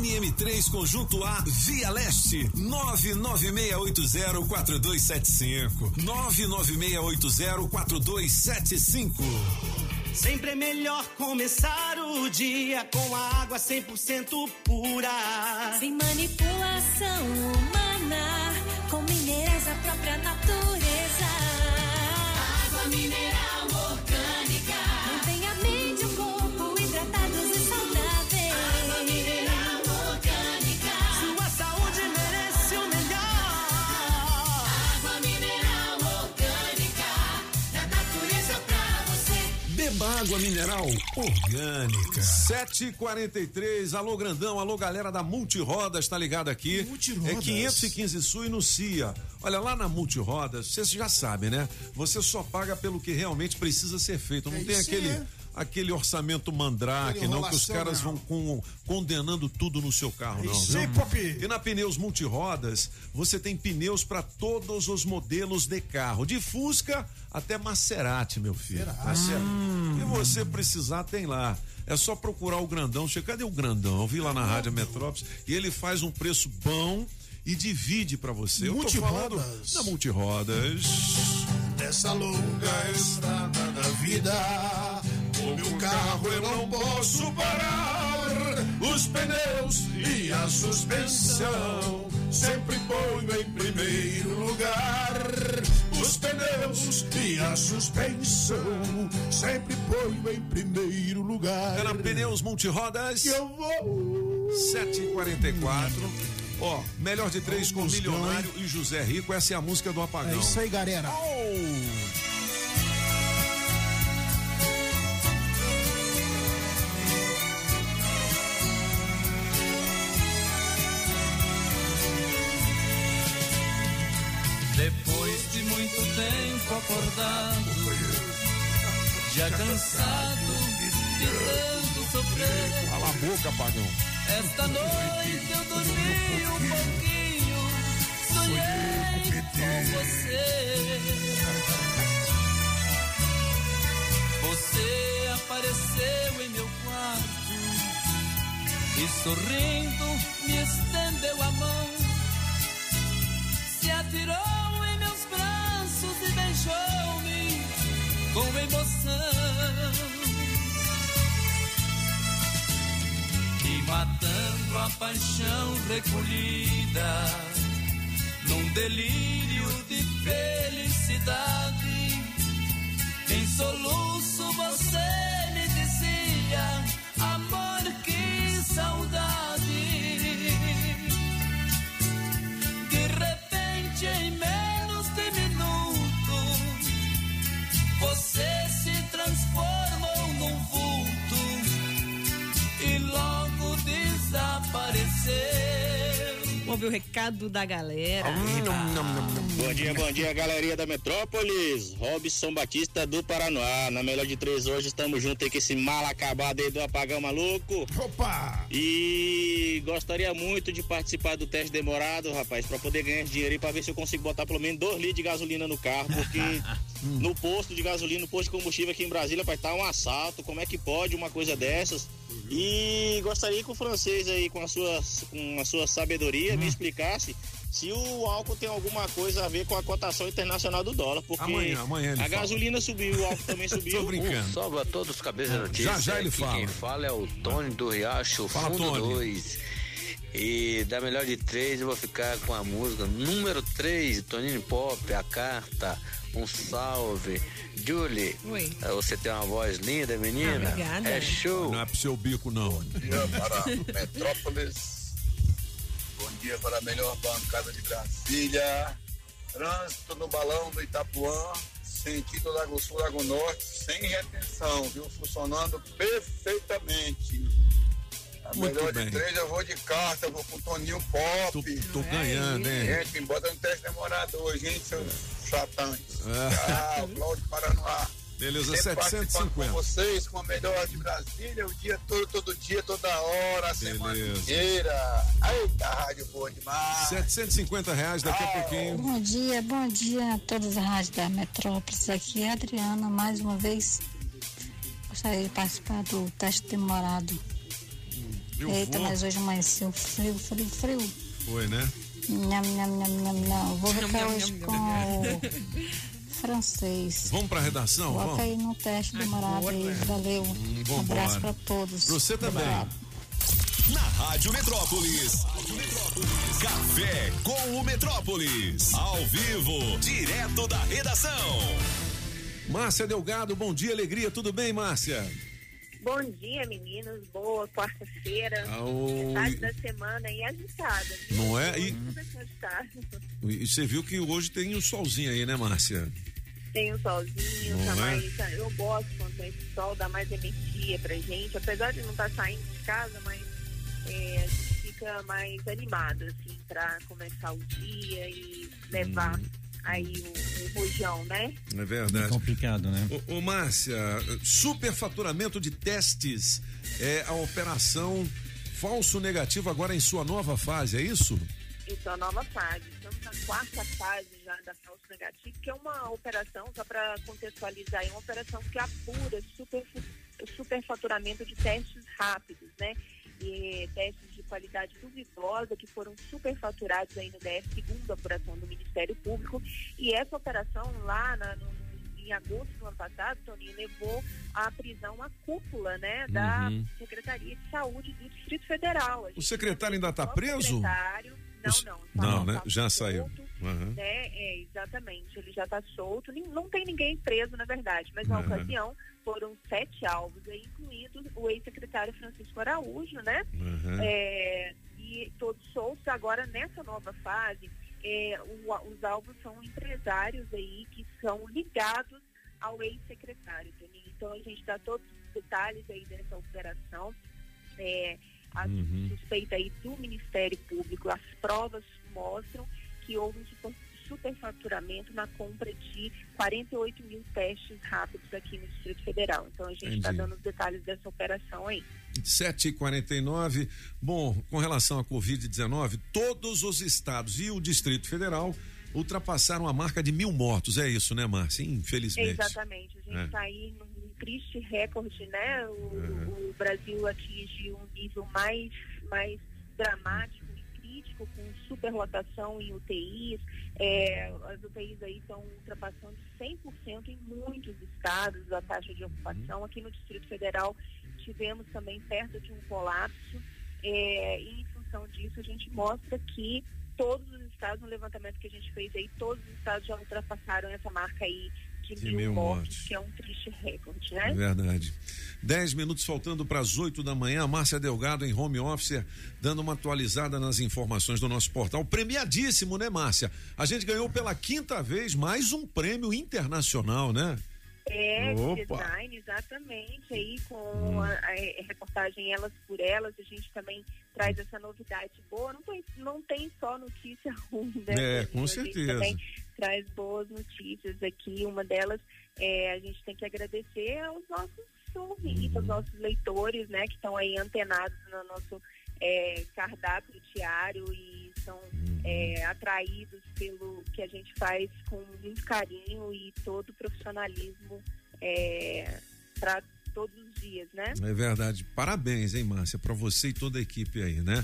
QNM3 Conjunto A, Via Leste, 996804275. 996804275. Sempre é melhor começar o dia com a água 100% pura. Sem manipulação humana, água mineral orgânica. 743, alô grandão, alô galera da Multirodas, tá ligado aqui? Multirodas. É 515 Sul e no CIA. Olha, lá na Multirodas, vocês já sabem, né? Você só paga pelo que realmente precisa ser feito. Não É tem aquele. aí. Aquele orçamento mandrake, não, que os caras não. vão com- condenando tudo no seu carro, não. Pop. E na Pneus Multirodas, você tem pneus para todos os modelos de carro, de Fusca até Maserati, meu filho. Tá certo? E você precisar, tem lá. É só procurar o grandão. Cadê o grandão? Eu vi lá na Rádio Metrópolis e ele faz um preço bom e divide para você. Eu tô falando Multirodas. na Multirodas. Nessa longa estrada da vida, o meu carro eu não posso parar. Os pneus e a suspensão sempre ponho em primeiro lugar. Os pneus e a suspensão sempre ponho em primeiro lugar. Na Pneus Multirodas. Eu vou. 744. Ó, melhor de três com Musgão, Milionário e José Rico. Essa é a música do Apagão. É isso aí, galera. Depois acordado, já cansado de tanto sofrer. Cala a boca, Apagão. Esta noite eu dormi um pouquinho, sonhei com você. Você apareceu em meu quarto e sorrindo me estendeu a mão. Se atirou braços e beijou-me com emoção. E matando a paixão recolhida num delírio de felicidade. Em soluço você Ouvir o recado da galera. Bom dia, bom dia, galerinha da Metrópolis. Robson Batista do Paraná. Na melhor de três hoje estamos juntos aí com esse mal acabado aí do apagão maluco. Opa! E gostaria muito de participar do teste demorado, rapaz, pra poder ganhar esse dinheiro aí pra ver se eu consigo botar pelo menos dois litros de gasolina no carro, porque (laughs) no posto de gasolina, no posto de combustível aqui em Brasília, vai estar um assalto. Como é que pode uma coisa dessas? E gostaria que o francês aí, com a sua, com a sua sabedoria, me explicasse se o álcool tem alguma coisa a ver com a cotação internacional do dólar, porque Amanhã, amanhã ele a fala. gasolina subiu, o álcool também (laughs) subiu. Tô brincando. Salve a todos os cabeças da notícia. Já, já ele fala. Quem fala é o Tony do Riacho, Fala, Fundo Tony. 2. E da melhor de três eu vou ficar com a música número 3, Tonino Pop, a carta. Um salve. Julie, Oi. eh, você tem uma voz linda, menina. Ah, obrigada. É show. Não é pro seu bico, não. dia para Metrópolis. Bom dia para a melhor bancada de Brasília. Trânsito no balão do Itapuã, sentido Lago Sul, Lago Norte, sem retenção, viu? Funcionando perfeitamente. A Muito Melhor bem. de três, eu vou de carta, vou com o Toninho Pop. Tô, tô ganhando, hein? Gente, me bota no teste demorado hoje, hein, seus satãs. É. Ah, Cláudio Paranoá. Beleza, Sempre participando 750. Com vocês, com a melhor de Brasília, o dia todo, todo dia, toda hora, a semana Beleza. inteira. Eita, rádio boa demais. 750 reais daqui a pouquinho. Bom dia, bom dia a todas as rádios da Metrópolis. Aqui é a Adriana, mais uma vez. Gostaria de participar do teste demorado. Eu Eita, vou. mas hoje amanheceu frio, frio, frio. Foi, né? Nham, nham, nham, nham, nham. Vou ficar hoje com (laughs) francês. Vamos pra redação? Coloca Vamos. aí no teste demorado aí. Valeu. Um vambora. abraço pra todos. Pra você também. Na Rádio Metrópolis. Café com o Metrópolis. Ao vivo, direto da redação. Márcia Delgado, bom dia, alegria. Tudo bem, Márcia? Bom dia, meninos. Boa quarta-feira. Metade da semana aí agitada. Não é? E-. E você viu que hoje tem um solzinho aí, né, Márcia? Tem o solzinho, Não tá é? mais. Eu gosto quando tem esse sol, dá mais energia pra gente. Apesar de não estar saindo de casa, mas é, a gente fica mais animado, assim, pra começar o dia e levar Hum. aí o, o rojão, né? É verdade. complicado, né? Ô, ô, Márcia, superfaturamento de testes é a operação falso negativo agora em sua nova fase, é isso? Isso é a nova fase. Estamos na quarta fase já da falso negativo, que é uma operação, só para contextualizar, é uma operação que apura super, superfaturamento de testes rápidos, né? E testes de qualidade duvidosa que foram superfaturados aí no DF, segundo a apuração do Ministério Público. E essa operação lá na- no- em agosto do ano passado, Toninho, levou à prisão a cúpula, né, da Uhum. Secretaria de Saúde do Distrito Federal. O secretário ainda está o preso? secretário, não, não. Não, né? Já saiu. Aham. Né? É, exatamente. Ele já está solto. Não tem ninguém preso, na verdade, mas na Aham. ocasião foram sete alvos, aí, incluindo o ex-secretário Francisco Araújo, né? Aham. É, e todos soltos. Agora, nessa nova fase, é, o- os alvos são empresários aí que são ligados ao ex-secretário. Então, a gente dá todos os detalhes aí dessa operação. É, a Uhum. suspeita aí do Ministério Público, as provas mostram que houve um super- superfaturamento na compra de 48 mil testes rápidos aqui no Distrito Federal. Então a gente está dando os detalhes dessa operação aí. 7h49. Bom, com relação à Covid-19, todos os estados e o Distrito Federal ultrapassaram a marca de mil mortos. É isso, né, Márcia? Infelizmente. Exatamente. A gente É. está aí num triste recorde, né? O, Uhum. o Brasil atinge um nível mais, mais dramático e crítico, com superlotação em UTIs. É, as UTIs aí estão ultrapassando 100% em muitos estados a taxa de ocupação. Aqui no Distrito Federal tivemos também perto de um colapso. É, e em função disso, a gente mostra que todos os estados, no levantamento que a gente fez aí, todos os estados já ultrapassaram essa marca aí de, De mil, mil mortos, mortes. que é um triste recorde, É né? verdade. Dez minutos faltando para as 8 da manhã, Márcia Delgado em home office, dando uma atualizada nas informações do nosso portal. Premiadíssimo, né, Márcia? A gente ganhou pela quinta vez mais um prêmio internacional, né? É, de Opa. design, exatamente. Aí com Hum. a, a reportagem Elas por Elas, a gente também traz essa novidade boa. Não tem, não tem só notícia (laughs) ruim, né? É, com A gente certeza. também traz boas notícias aqui. Uma delas, é, a gente tem que agradecer aos nossos ouvintes, Uhum. aos nossos leitores, né? Que estão aí antenados no nosso é, cardápio diário e são Uhum. é, atraídos pelo que a gente faz com muito carinho e todo o profissionalismo para todos os dias, né? É verdade. Parabéns, hein, Márcia, para você e toda a equipe aí, né?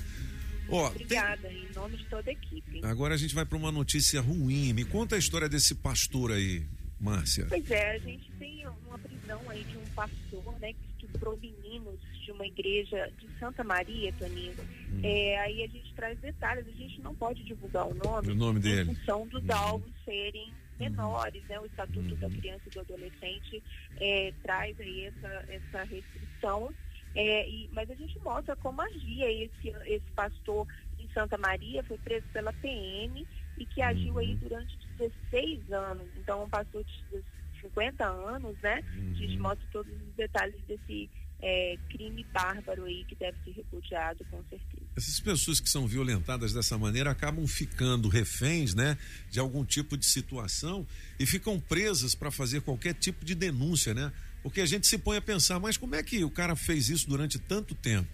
Ó, tem- Obrigada, em nome de toda a equipe. agora a gente vai para uma notícia ruim. Me conta a história desse pastor aí, Márcia. Pois é, a gente tem uma prisão aí de um pastor, né, que estuprou meninos de uma igreja de Santa Maria, Toninho. Hum. É, aí a gente traz detalhes, a gente não pode divulgar o nome, O nome dele. em função dos Uhum. alvos serem menores, né? O Estatuto da Criança e do Adolescente é, traz aí essa, essa restrição. É, e- mas a gente mostra como agia esse, esse pastor em Santa Maria, foi preso pela PM e que agiu aí durante 16 anos. Então, um pastor de 50 anos, né? A gente mostra todos os detalhes desse, é, crime bárbaro aí que deve ser repudiado com certeza. Essas pessoas que são violentadas dessa maneira acabam ficando reféns, né, de algum tipo de situação e ficam presas para fazer qualquer tipo de denúncia, né? Porque a gente se põe a pensar, mas como é que o cara fez isso durante tanto tempo?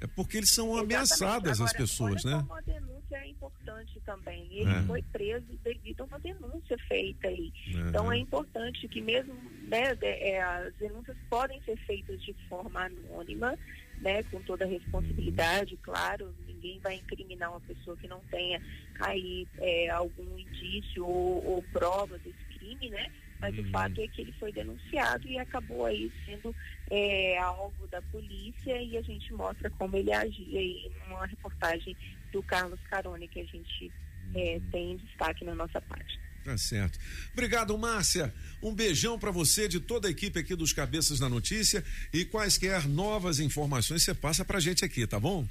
É porque eles são ameaçadas Agora, as pessoas, né? como a denúncia é importante também. Ele É. foi preso devido a uma denúncia feita aí. É. Então é importante que mesmo né, é, as denúncias podem ser feitas de forma anônima, né, com toda a responsabilidade, claro, ninguém vai incriminar uma pessoa que não tenha aí é, algum indício ou, ou prova desse crime, né? Mas o fato é que ele foi denunciado e acabou aí sendo é, alvo da polícia e a gente mostra como ele agia aí numa reportagem do Carlos Carone que a gente é, tem em destaque na nossa página. Tá certo. Obrigado, Márcia. Um beijão para você de toda a equipe aqui dos Cabeças da Notícia e quaisquer novas informações você passa pra gente aqui, tá bom?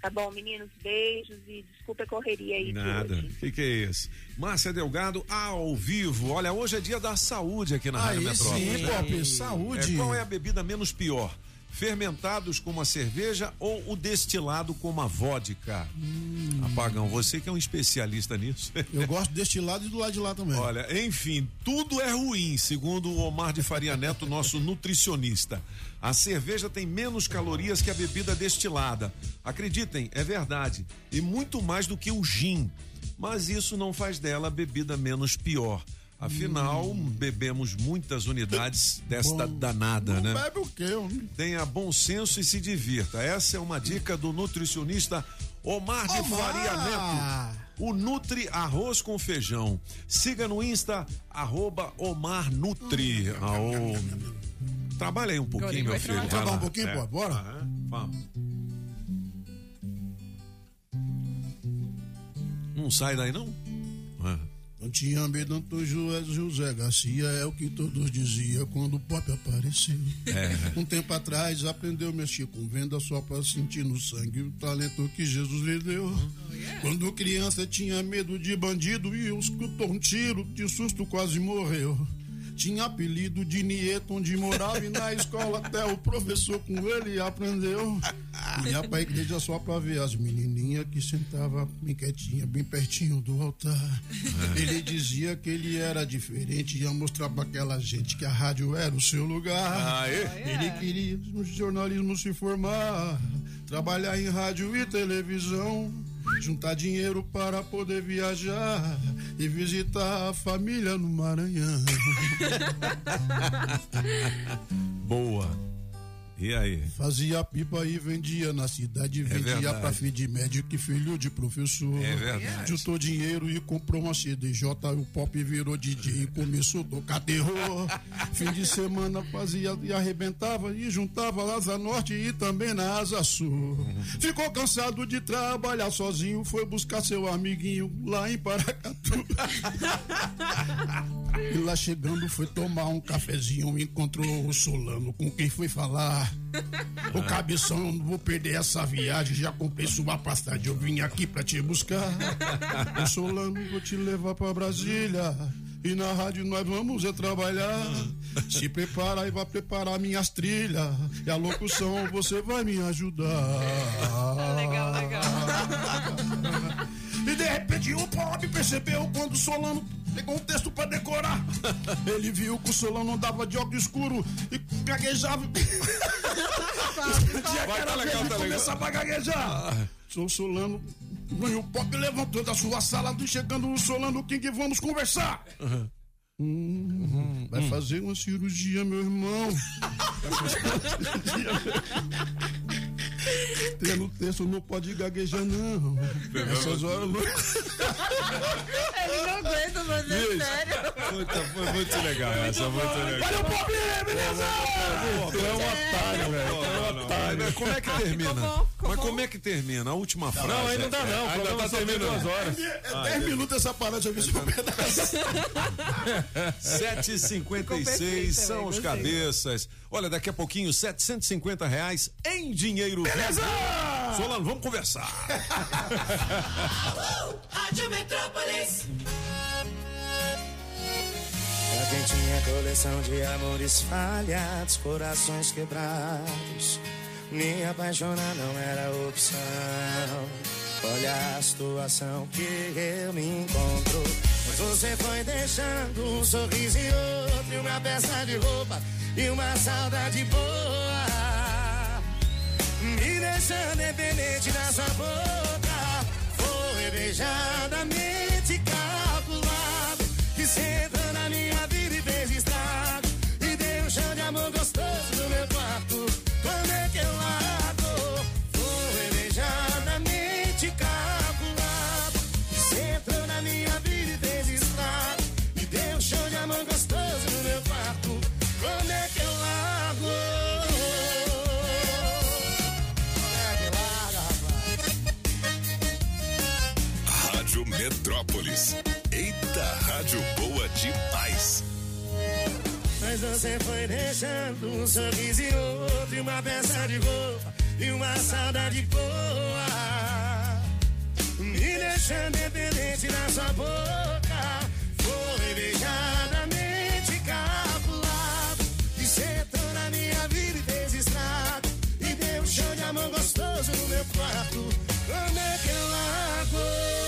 Tá bom, meninos, beijos e desculpa a correria aí. Nada. O que, que é isso? Márcia Delgado ao vivo. Olha, hoje é dia da saúde aqui na Rádio Aí Metrópole. sim, né? Pop, saúde. É, qual é a bebida menos pior? Fermentados como a cerveja ou o destilado como a vodka? Apagão, você que é um especialista nisso. Eu (laughs) gosto deste lado e do lado de lá também. Olha, enfim, tudo é ruim, segundo o Omar de Faria Neto, nosso nutricionista. A cerveja tem menos calorias que a bebida destilada. Acreditem, é verdade. E muito mais do que o gin. Mas isso não faz dela a bebida menos pior. Afinal, bebemos muitas unidades desta Bom, danada, não né? bebe o quê? homem? Tenha bom senso e se divirta. Essa é uma dica do nutricionista Omar de Omar! Faria Neto. O Nutri Arroz com Feijão. Siga no Insta, arroba Omar Nutri. Ô, Trabalha aí um pouquinho, meu filho. trabalhar. vai Trabalhar um pouquinho, É. pô, bora? Aham, Vamos. Não sai daí, não? Ah. Não tinha medo, Dr. José, José Garcia, é o que todos diziam quando o pop apareceu. É. Um tempo atrás aprendeu a mexer com venda só pra sentir no sangue o talento que Jesus lhe deu. Quando criança tinha medo de bandido e escutou um tiro, de susto quase morreu. Tinha apelido de Nieto onde morava e na (laughs) escola até o professor com ele aprendeu. Ia pra igreja só pra ver as menininhas que sentava bem quietinha, bem pertinho do altar. Ele dizia que ele era diferente, ia mostrar pra aquela gente que a rádio era o seu lugar. Aê. Ele queria no jornalismo se formar, trabalhar em rádio e televisão. Juntar dinheiro para poder viajar e visitar a família no Maranhão. (laughs) Boa. E aí? Fazia pipa e vendia na cidade, vendia É pra filho de médico e filho de professor. É verdade. Juntou dinheiro e comprou uma CDJ, o pop virou DJ e começou a tocar terror. (laughs) Fim de semana fazia e arrebentava e juntava lá Asa Norte e também na Asa Sul. Ficou cansado de trabalhar sozinho, foi buscar seu amiguinho lá em Paracatu. (laughs) E lá chegando foi tomar um cafezinho, encontrou o Solano com quem foi falar. (laughs) Ô cabeção, eu não vou perder essa viagem, já comprei sua passagem, eu vim aqui pra te buscar. Ô (laughs) Solano, vou te levar pra Brasília. E na rádio nós vamos é trabalhar. (laughs) Se prepara e vai preparar minhas trilhas. E a locução você vai me ajudar. Legal, legal. E de repente o pop percebeu quando o Solano pegou um texto pra decorar. (laughs) Ele viu que o Solano andava de óculos escuro e gaguejava. Tinha tá aquela legal, tá legal. começar a gaguejar. Sou o Solano. O pop levantou da sua sala, do chegando o Solano King, vamos conversar. Hum, vai fazer uma cirurgia, meu irmão. (laughs) (laughs) Tendo texto não pode gaguejar, não. Essas horas. Ele não aguenta fazer Bicho, sério. Muito, foi muito legal essa, muito legal. Valeu, Pop, beleza? Tu é um otário, velho. Tu é um otário. Como é que termina? Mas como é que termina? A última frase. Não, ainda não dá, não. É, O Ainda tá só tem terminando. duas horas. É 10 minutos essa parada, eu ver se eu pedaço. (laughs) 7,56 são os cabeças. Olha, daqui a pouquinho, 750 reais em dinheiro Beleza! vivo. Solano, vamos conversar. (laughs) Rádio Metrópolis. É quem tinha coleção de amores falhados, corações quebrados. Me apaixonar não era opção. Olha a situação que eu me encontro. Mas você foi deixando um sorriso e outro, e uma peça de roupa e uma saudade boa. Me deixando dependente da sua boca. Foi beijadamente calculado. Que você você foi deixando um sorriso e outro, e uma peça de roupa e uma saudade boa. Me deixando dependente da sua boca. Foi beijadamente calculado. Você entrou na minha vida e fez estrago. E deu um chão de amor gostoso no meu quarto. Como é que eu largo?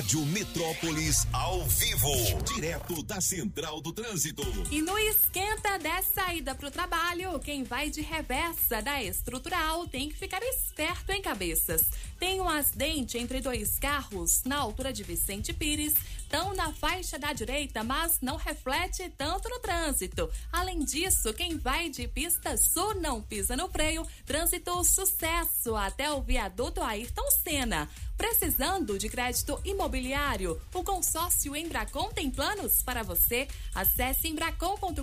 Rádio Metrópolis ao vivo. Direto da Central do Trânsito. E no esquenta dessa ida pro trabalho, quem vai de reversa da estrutural tem que ficar esperto em cabeças. Tem um acidente entre dois carros na altura de Vicente Pires, estão na faixa da direita, mas não reflete tanto no trânsito. Além disso, quem vai de pista sul não pisa no freio, trânsito sucesso até o viaduto Ayrton Senna. Precisando de crédito imobiliário? O consórcio Embracon tem planos para você? Acesse embracon.com.br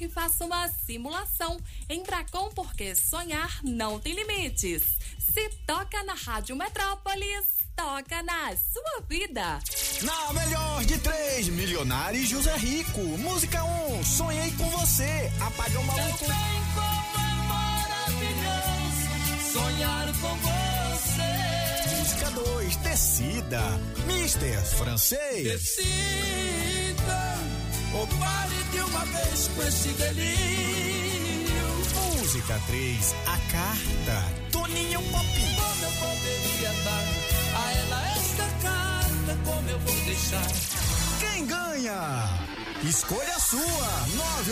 e faça uma simulação. Embracon, porque sonhar não tem limites. Se toca na Rádio Metrópolis, toca na sua vida. Na melhor de três, Milionário José Rico. Música 1, um, sonhei com você. Apagão maluco. Sonhar com você. Música 2, Decida. Mister Francês. Decida. Ou pare de uma vez com esse delírio. Música 3, A Carta. Toninho Pop. Como eu poderia dar Como eu vou deixar? Quem ganha? Escolha a sua,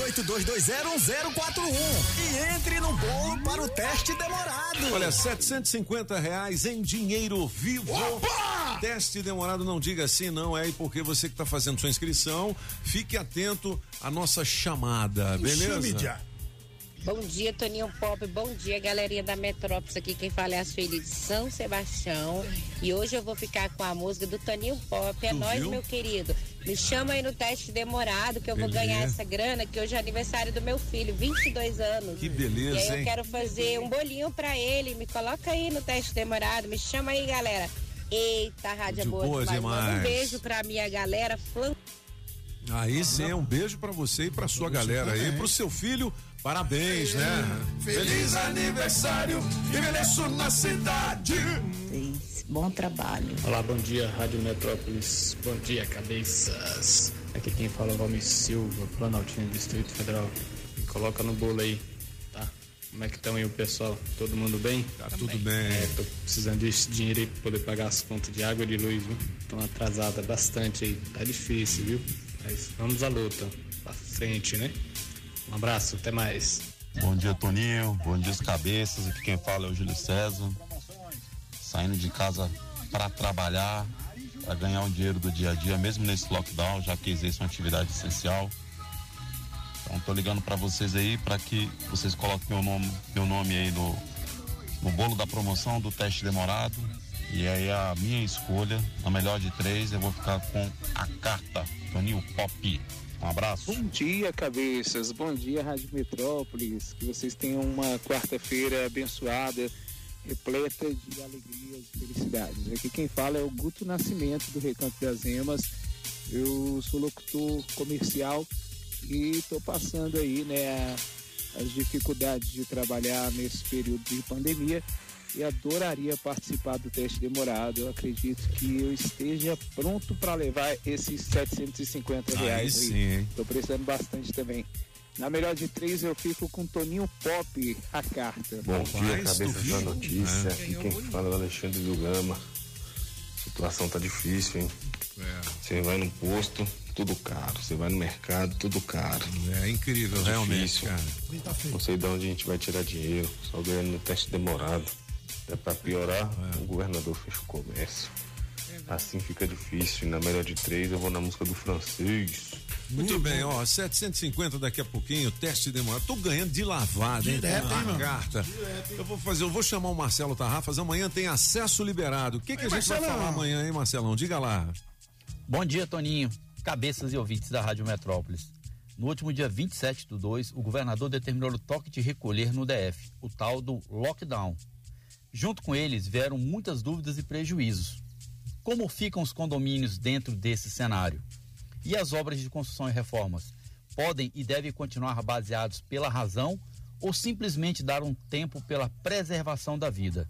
982201041 e entre no bolo para o teste demorado. Olha, 750 reais em dinheiro vivo. Opa! Teste demorado, não diga assim, não é, e porque você que está fazendo sua inscrição, fique atento à nossa chamada, beleza? Bom dia, Toninho Pop. Bom dia, galerinha da Metrópolis. Aqui quem fala é a Sueli de São Sebastião. E hoje eu vou ficar com a música do Toninho Pop. É Tu nós, viu? meu querido. Me chama aí no teste demorado que eu vou Beleza. ganhar essa grana, que hoje é aniversário do meu filho, 22 anos. Que beleza, E aí eu hein? quero fazer um bolinho pra ele. Me coloca aí no teste demorado. Me chama aí, galera. Eita, rádio é De boa, boa demais. Um beijo pra minha galera. Flan... Aí sim, um beijo pra você e pra sua galera aí, pro seu filho, parabéns, né? Feliz aniversário, envelheço na cidade. Bom trabalho. Olá, bom dia, Rádio Metrópolis. Bom dia, cabeças. Aqui quem fala é o Valmir Silva, Planaltino, Distrito Federal. Me coloca no bolo aí, tá? Como é que estão aí o pessoal? Todo mundo bem? Tá tudo bem. É, tô precisando desse dinheiro aí pra poder pagar as contas de água e de luz, viu? Estão atrasadas bastante aí. Tá difícil, viu? Mas vamos à luta. Pra frente, né? Um abraço, até mais. Bom dia, Toninho. Bom dia, os cabeças. Aqui quem fala é o Júlio César. Saindo de casa para trabalhar, para ganhar o dinheiro do dia a dia, mesmo nesse lockdown, já que existe uma atividade essencial. Então, tô ligando para vocês aí para que vocês coloquem meu nome, meu nome aí no, no bolo da promoção do teste demorado. E aí a minha escolha, a melhor de três, eu vou ficar com a carta Toninho Pop. Um abraço. Bom dia, cabeças. Bom dia, Rádio Metrópolis. Que vocês tenham uma quarta-feira abençoada, repleta de alegrias e felicidades. Aqui quem fala é o Guto Nascimento, do Recanto das Emas. Eu sou locutor comercial e estou passando aí, né, as dificuldades de trabalhar nesse período de pandemia. E adoraria participar do teste demorado. Eu acredito que eu esteja pronto para levar esses 750 Aí reais. sim, hein? Tô precisando bastante também. Na melhor de três eu fico com Toninho Pop, a carta. Bom dia, cabeça da notícia. Aqui quem fala é o Alexandre do Gama. A situação tá difícil, hein? Você vai no posto, tudo caro. Você vai no mercado, tudo caro. É incrível, realmente, difícil. cara. Não sei de onde a gente vai tirar dinheiro. Só ganhando no teste demorado. É pra piorar, o governador fecha o comércio. Assim fica difícil. E na melhor de três eu vou na música do francês. Muito bem, ó, 750 daqui a pouquinho, teste demorado. Tô ganhando de lavada, hein? Direto, hein, mano? carta. Eu vou fazer, eu vou chamar o Marcelo Tarrafas, amanhã tem acesso liberado. O que, que a gente vai falar amanhã, hein, Marcelão? Diga lá. Bom dia, Toninho. Cabeças e ouvintes da Rádio Metrópolis. No último dia 27 do 2, o governador determinou o toque de recolher no DF, o tal do lockdown. Junto com eles vieram muitas dúvidas e prejuízos. Como ficam os condomínios dentro desse cenário? E as obras de construção e reformas? Podem e devem continuar baseados pela razão ou simplesmente dar um tempo pela preservação da vida?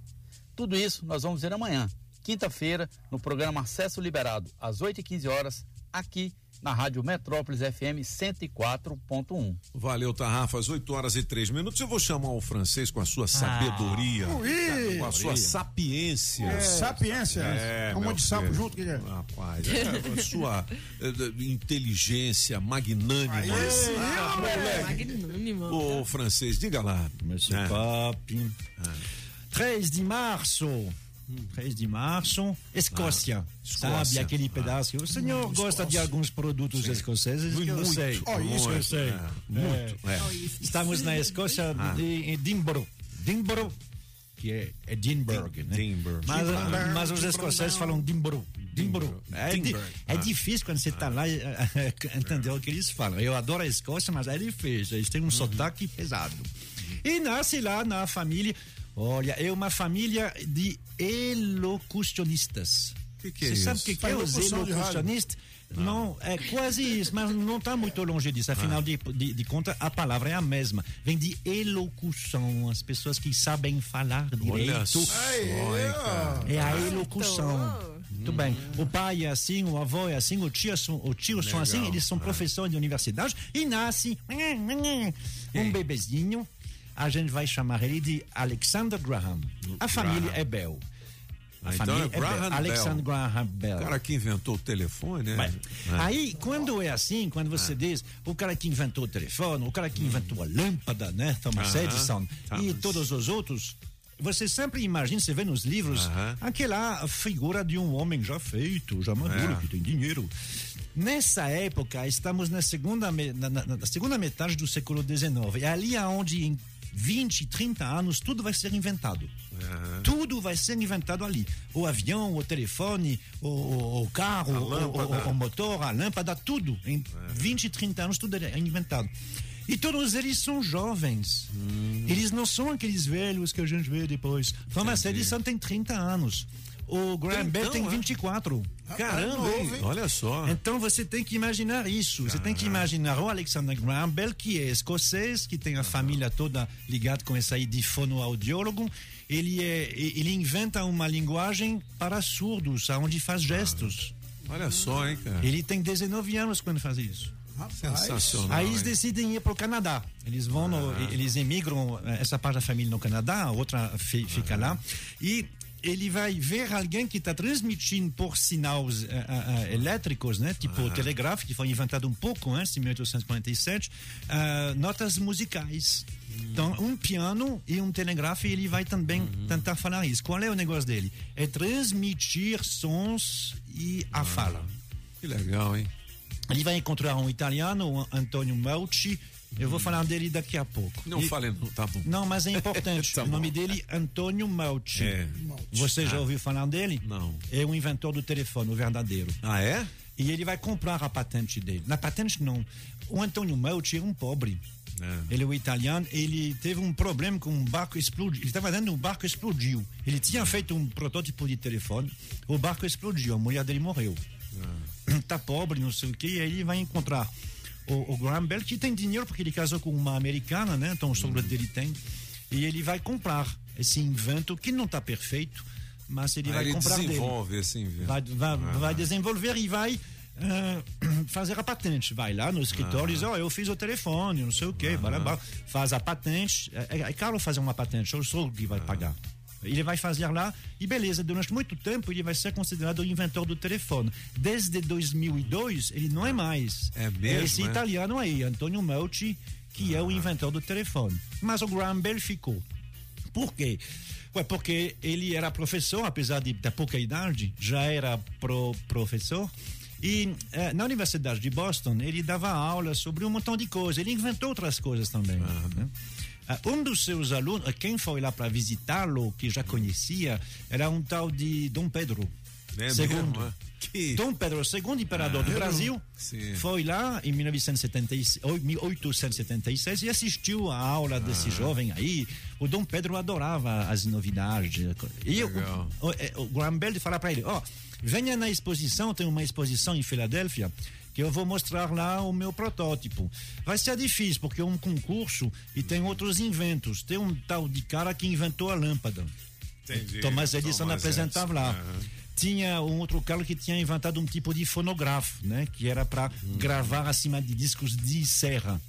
Tudo isso nós vamos ver amanhã, quinta-feira, no programa Acesso Liberado, às 8h15 horas, aqui na Rádio Metrópolis FM 104.1. Valeu, Tarrafas, 8 horas e 3 minutos. Eu vou chamar o francês com a sua sabedoria, Ui! com a sua sapiência. É, sapiência. É, Um meu monte de sapo junto, que é? Rapaz, é, a sua (laughs) eh, inteligência magnânima. Ah, Magnânimo. Ô, francês, diga lá. Monsieur É. Pop. 13 de março. 13 de março, Escócia. Ah, Escócia. Sabe aquele pedaço? O senhor Hum, gosta de alguns produtos escoceses? que eu Muito, sei. Oh, isso eu muito, sei. é, muito, é. Estamos na Escócia Ah. de Edinburgh. Edinburgh, que é Edinburgh, né? Edinburgh. Mas, mas os escoceses falam Edinburgh. Edinburgh. É, di- é Ah. difícil quando você está lá eh, eh, (laughs) entender o que eles falam. Eu adoro a Escócia, mas é difícil. Eles têm um sotaque pesado. E nasce lá na família. Olha, é uma família de elocucionistas. Que que é Você sabe o que, que é os elocucionistas? Não, é quase isso, mas não está muito longe disso. Afinal Ah. de, de, de conta, a palavra é a mesma. Vem de elocução, as pessoas que sabem falar direito. só, hein, cara. É a elocução. Muito bem. O pai é assim, o avô é assim, o tio, são- o tio são assim, eles são Ah. professores de universidade e nasce um bebezinho. A gente vai chamar ele de Alexander Graham. A família é Bell. A Ah, então família é é Graham Bell. Bell. Alexander Graham Bell. O cara que inventou o telefone, né? É. Aí, quando é assim, quando você diz o cara que inventou o telefone, o cara que inventou a lâmpada, né? Thomas Aham, Edison e Thomas. todos os outros, você sempre imagina, você vê nos livros, aquela figura de um homem já feito, já maduro, É. que tem dinheiro. Nessa época, estamos na segunda, na, na- na segunda metade do século XIX. É ali onde, em 20, 30 anos, tudo vai ser inventado. Tudo vai ser inventado ali. O avião, o telefone, o, o- o carro, o- o, motor, a lâmpada, tudo. Em 20, 30 anos, tudo é inventado. E todos eles são jovens. Hum. Eles não são aqueles velhos que a gente vê depois. Thomas Edison tem 30 anos. O Graham Bell Trintão, tem é? 24. Caramba, hein? Olha só. Então você tem que imaginar isso. Você tem que imaginar o Alexander Graham Bell, que é escocês, que tem a família toda ligada com esse aí de fonoaudiólogo. Ele, é, ele inventa uma linguagem para surdos, onde faz gestos. Olha só, hein, cara. Ele tem 19 anos quando faz isso. Sensacional. Aí eles hein? decidem ir para o Canadá. Eles vão, no- eles emigram eh, essa parte da família no Canadá, a outra fi- fica lá. E ele vai ver alguém que está transmitindo por sinais eh, eh, elétricos, né? Tipo o telegráfico, que foi inventado um pouco antes, em 1847, ah, notas musicais. Então, um piano e um telegráfico, ele vai também tentar falar isso. Qual é o negócio dele? É transmitir sons e a fala. Que legal, hein? Ele vai encontrar um italiano, Antonio Maucci. Eu vou falar dele daqui a pouco. Não E- fale, tá bom. Não, mas é importante. (laughs) Tá o nome dele é Antonio Maucci. É. Você já Ah. ouviu falar dele? Não. É o inventor do telefone, o verdadeiro. Ah, é? E ele vai comprar a patente dele. Na patente, não. O Antonio Maucci é um pobre. Ele é o italiano, ele teve um problema com um barco explodiu. Ele estava dentro um barco explodiu. Ele tinha feito um protótipo de telefone, o barco explodiu, a mulher dele morreu. Tá pobre, não sei o que, e aí ele vai encontrar o, o Graham Bell, que tem dinheiro porque ele casou com uma americana, né? Então o sogro dele tem. E ele vai comprar esse invento que não está perfeito, mas ele Ah, vai ele comprar dele. desenvolve esse invento. Vai, vai, Ah. vai desenvolver e vai ah, (clears throat) fazer a patente. Vai lá no escritório e diz: Ó, eu fiz o telefone, não sei o quê, blá, blá, blá. faz a patente. É, é- é caro fazer uma patente, sou o que vai pagar. Ele vai fazer lá e beleza, durante muito tempo ele vai ser considerado o inventor do telefone. Desde 2002 ele não é mais. É mesmo, Esse é? italiano aí, Antonio Meucci, que é o inventor do telefone. Mas o Graham Bell ficou. Por quê? Ué, porque ele era professor, apesar de da pouca idade, já era pro, professor. E eh, na Universidade de Boston, ele dava aula sobre um montão de coisas. Ele inventou outras coisas também. né? Ah, um dos seus alunos, eh, quem foi lá para visitá-lo, que já conhecia, era um tal de Dom Pedro. É segundo. mesmo, é? Que- Dom Pedro II, imperador do Ah, Brasil, sim. foi lá em 1976, oi, 1876 e assistiu a aula desse Ah. jovem aí. O Dom Pedro adorava as novidades. E o, Legal. o, é, o Graham Bell fala para ele: Ó, venha na exposição, tem uma exposição em Filadélfia. Que eu vou mostrar lá o meu protótipo. Vai ser difícil, porque é um concurso e tem outros inventos. Tem um tal de cara que inventou a lâmpada. Entendi. Thomas Edison Thomas apresentava Edison. lá. Aham. Tinha um outro cara que tinha inventado um tipo de fonógrafo, né? Que era para Hum. gravar acima de discos de serra.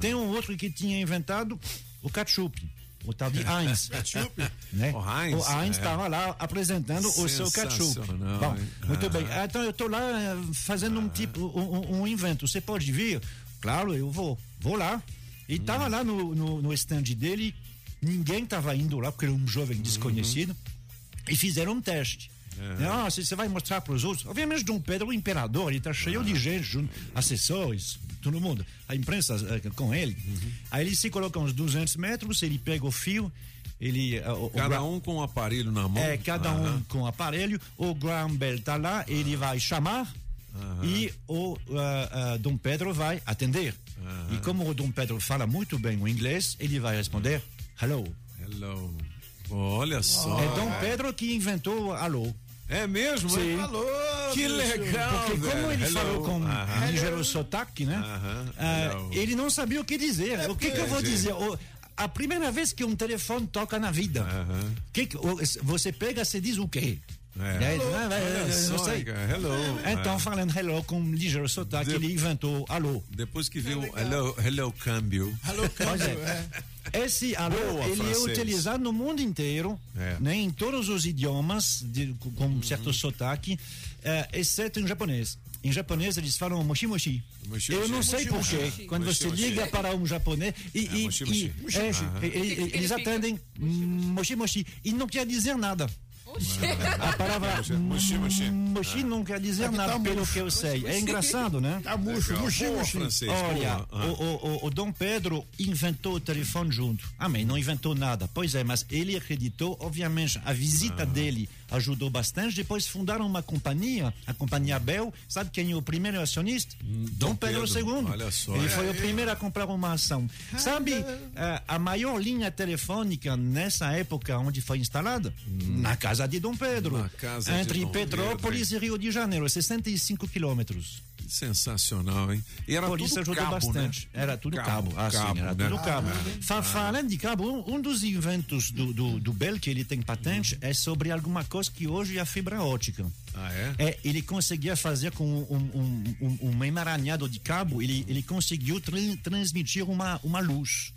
Tem um outro que tinha inventado o ketchup. O tal de Heinz. (laughs) Ketchup? né? O Heinz, O Heinz é. estava lá apresentando o seu ketchup. Bom, muito bem. Ah. Então eu estou lá eh, fazendo um tipo, um, um- um invento. Você pode vir? Claro, eu vou. Vou lá. E estava lá no, no, no stand dele. Ninguém estava indo lá, porque era um jovem desconhecido. E fizeram um teste. É. Ah, você vai mostrar para os outros. Obviamente, Dom Pedro, o imperador, ele está cheio de gente, junto, assessores, todo mundo, a imprensa eh, com ele. Aí ele se coloca uns 200 metros, ele pega o fio, ele. eh, o- o Cada Gra- um com um aparelho na mão. É, cada um Aham. com aparelho. O Graham Bell tá lá, ele vai chamar e o ah, ah, Dom Pedro vai atender. E como o Dom Pedro fala muito bem o inglês, ele vai responder hello. Hello. Olha só. É Dom. Pedro que inventou alô. É mesmo? Sim. Falou, que legal. Porque como velho. ele Hello. falou com Aham. ligeiro sotaque, né? ah, Hello. ele não sabia o que dizer. o que, que eu vou dizer? O- a primeira vez que um telefone toca na vida, que que- o- você pega, você diz o quê? É. Hello, não sei. cara, hello. Então, É. falando hello com ligeiro sotaque, De- ele inventou alô. Depois que viu hello, hello câmbio. Pois é. Esse alô, Boa, ele é francês. utilizado no mundo inteiro, É. né, em todos os idiomas, de, com com um certo sotaque, eh, exceto em japonês. Em japonês eles falam moshi moshi. Moshi, Eu moshi. não sei porquê. Quando Moshi, você liga para um japonês e, É, e- e- é, e- e- eles atendem moshi moshi e não quer dizer nada. A palavra Moshi, moshi. moshi não quer dizer Aqui tá nada, pelo murcho. que eu sei. É engraçado, né? Tá murcho, murchinho. francês. Olha. Ah. o, o- o- o Dom Pedro inventou o telefone junto. Amém, não inventou nada. Pois é, mas ele acreditou, obviamente, a Ah. visita dele ajudou bastante. Depois fundaram uma companhia, a companhia Bell. Sabe quem é o primeiro acionista? Dom, Dom Pedro, Pedro. II. Olha só. Ele É. foi o primeiro a comprar uma ação. Sabe eh, a maior linha telefônica nessa época onde foi instalada? Na casa de Dom Pedro. Hum. Na casa de entre Dom Petrópolis Pedro, e Rio de Janeiro, 65 quilômetros. Sensacional, hein? E era Por tudo isso ajudou cabo, bastante. Né? Era tudo cabo. Ah, sim, era né? tudo cabo. Ah. Fa- Falando de cabo, um, um dos inventos do, do, do Bell, que ele tem patente, é sobre alguma coisa que hoje é a fibra ótica. Ah, é? É, ele conseguia fazer com um, um, um, um emaranhado de cabo, ele, ele conseguiu tran- transmitir uma, uma luz.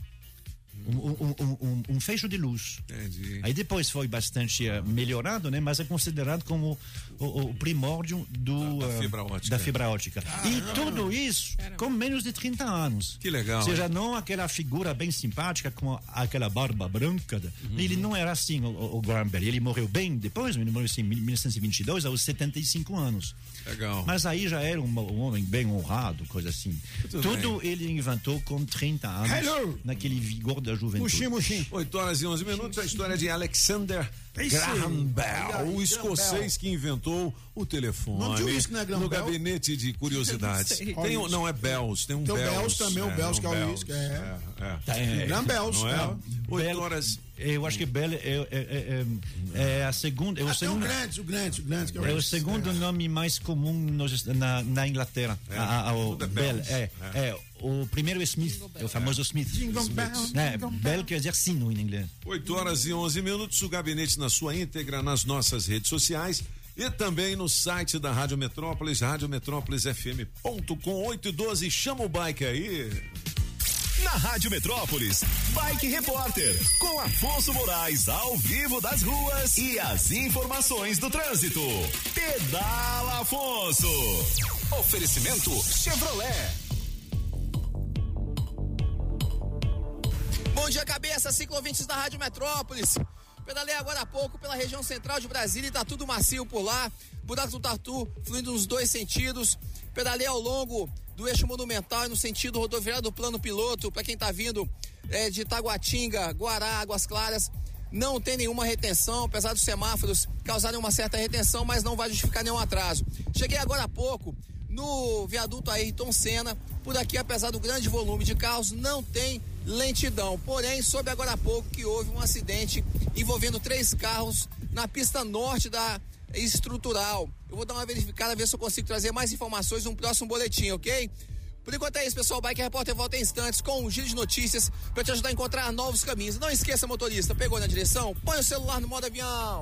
Um, um, um, fecho de luz. Entendi. Aí depois foi bastante eh, melhorado, né? Mas é considerado como o, o primórdio do, Da- da eh, fibra ótica. da fibra ótica. E tudo isso com menos de 30 anos. Que legal, Ou seja, hein? não aquela figura bem simpática com aquela barba branca. Uhum. Ele não era assim, o, o Graham Bell. Ele morreu bem depois, ele morreu assim, em 1922, aos 75 anos. Legal. Mas aí já era um, um homem bem honrado, coisa assim. Muito Tudo ele inventou com 30 anos, Hello. naquele vigor da juventude. Muxim, muxim. 8 horas e 11 minutos, a história de Alexander Esse- Graham Bell, o escocês que inventou o telefone Não tinha uísque, né, Graham no Bell? gabinete de curiosidades. (laughs) Tem um, não, é Bells, tem um Tem o Bells. Bells também, o Bells, um que é o Bells, uísque, é. é, é. Tem. Graham Bells, Não é? é. Bel- horas. Eu acho que Bel é, é- é- é- é a segunda. É o Até o segundo. Grant, o Grant, o Grant. que É o segundo nome mais comum nos- na, na Inglaterra. É, A- a- o é Bell. É, É. é. O primeiro é Smith, é o famoso Smith. Jingle bells, É, Bell quer dizer sino em inglês. 8 horas e 11 minutos, o gabinete na sua íntegra nas nossas redes sociais e também no site da Rádio Metrópolis, radiometrópolisfm.com 8 e 12. Chama o bike aí. Na Rádio Metrópolis, Bike Repórter, com Afonso Moraes ao vivo das ruas e as informações do trânsito. Pedala Afonso. Oferecimento Chevrolet. Bom dia, cabeça, ciclovintes da Rádio Metrópolis. Pedalei agora há pouco pela região central de Brasília e tá tudo macio por lá. Buraco do Tatu fluindo nos dois sentidos. Pedalei ao longo do eixo monumental e no sentido rodoviário do plano piloto. Para quem tá vindo é, de Taguatinga, Guará, Águas Claras. Não tem nenhuma retenção, apesar dos semáforos causarem uma certa retenção, mas não vai justificar nenhum atraso. Cheguei agora há pouco no viaduto Ayrton Senna. Por aqui, apesar do grande volume de carros, não tem lentidão. Porém, soube agora há pouco que houve um acidente envolvendo três carros na pista norte da estrutural. Eu vou dar uma verificada, ver se eu consigo trazer mais informações no próximo boletim, ok? Por enquanto é isso, pessoal. O Bike Repórter volta em instantes com um giro de notícias para te ajudar a encontrar novos caminhos. Não esqueça, motorista, pegou na direção? Põe o celular no modo avião.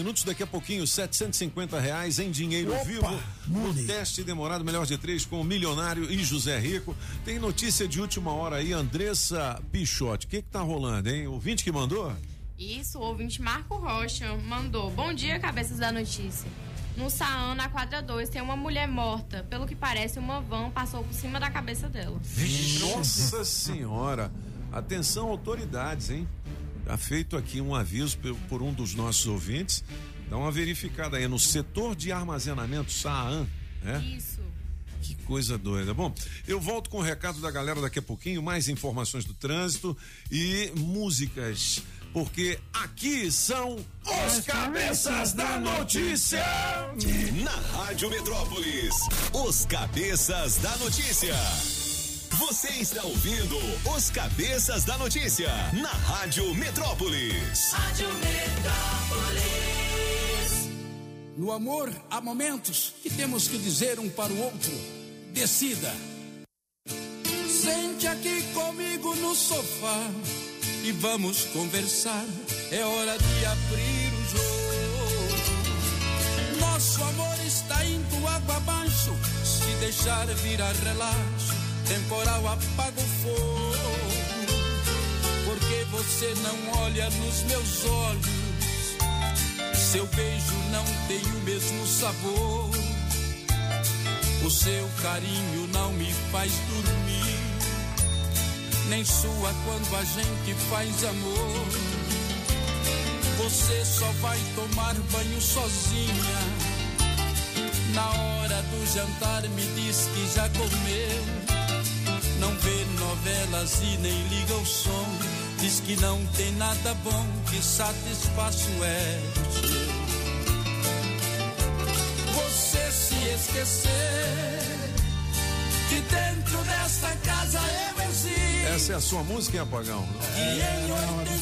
daqui a pouquinho, 750 reais em dinheiro Opa, vivo. No teste demorado, melhor de três, com o Milionário e José Rico. Tem notícia de última hora aí, Andressa Pichotti. O que que tá rolando, hein? O 20 que mandou? Isso, o ouvinte Marco Rocha mandou. Bom dia, cabeças da notícia. No Saã, na quadra 2, tem uma mulher morta. Pelo que parece, uma van passou por cima da cabeça dela. Nossa senhora. Atenção, autoridades, hein? Tá feito aqui um aviso por um dos nossos ouvintes. Dá uma verificada aí no setor de armazenamento Saan, né? Isso. Que coisa doida. Bom, eu volto com o recado da galera daqui a pouquinho, mais informações do trânsito e músicas, porque aqui são os cabeças da notícia. Na Rádio Metrópolis, os cabeças da notícia. Você está ouvindo os cabeças da notícia na Rádio Metrópolis. Rádio Metrópolis. No amor, há momentos que temos que dizer um para o outro: decida. Sente aqui comigo no sofá e vamos conversar. É hora de abrir o jogo. Nosso amor está indo água abaixo. Se deixar virar relaxo, temporal apaga o fogo. Porque você não olha nos meus olhos. Seu beijo não tem o mesmo sabor. O seu carinho não me faz dormir. Nem sua quando a gente faz amor. Você só vai tomar banho sozinha. Na hora do jantar me diz que já comeu. Não vê novelas e nem liga o som. Diz que não tem nada bom que satisfaça o ego. Você se esquecer que dentro desta casa eu existo. Essa é a sua música, hein, Apagão?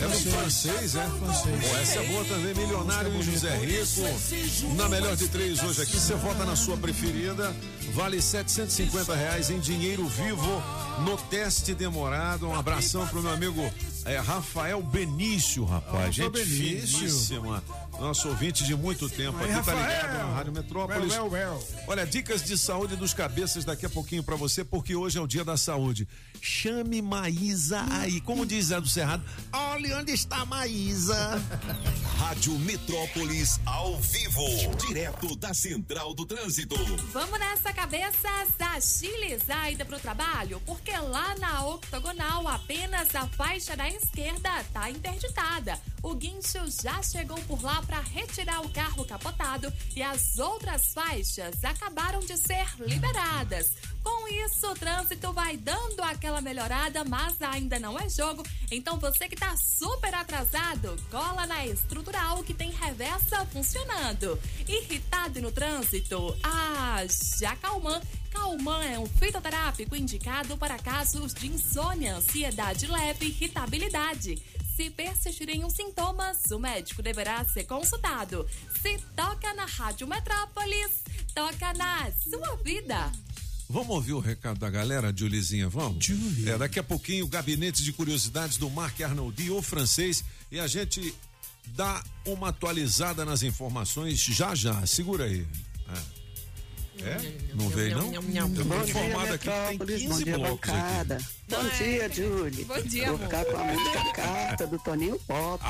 É do francês, é? Pô, essa é boa também, Milionário e José Rico. Na melhor de três hoje aqui, você vota na sua preferida. Vale 750 reais em dinheiro vivo no teste demorado. Um abração pro meu amigo é, Rafael Benício, rapaz. Gente Benício. finíssima. Nosso ouvinte de muito tempo aqui, tá ligado na Rádio Metrópolis. Well, well, well. Olha, dicas de saúde dos cabeças daqui a pouquinho pra você, porque hoje é o dia da saúde. Chame Maísa aí. Como diz Zé do Cerrado, olha onde está a Maísa. (laughs) Rádio Metrópolis ao vivo, direto da Central do Trânsito. Vamos nessa cabeça agilizar a ida pro trabalho, porque lá na octogonal apenas a faixa da esquerda tá interditada. O guincho já chegou por lá para retirar o carro capotado e as outras faixas acabaram de ser liberadas. Com isso, o trânsito vai dando aquela melhorada, mas ainda não é jogo. Então você que tá super atrasado, cola na estrutural que tem reversa funcionando. Irritado no trânsito? Ah, já Calman. Calman é um fitoterápico indicado para casos de insônia, ansiedade leve e irritabilidade. Se persistirem os sintomas, o médico deverá ser consultado. Se toca na Rádio Metrópolis, toca na sua vida. Vamos ouvir o recado da galera, Julizinha, vamos? É, daqui a pouquinho, o gabinete de curiosidades do Marc Arnoldi, o francês, e a gente dá uma atualizada nas informações já já. Segura aí. É? É? Não veio, não? Eu tô Bom informado dia, aqui que tem Metrópolis. 15 Bom dia, blocos bancada. aqui. Bom dia, Julie. Bom dia, Vou amor. ficar com a música Carta do Toninho Pop.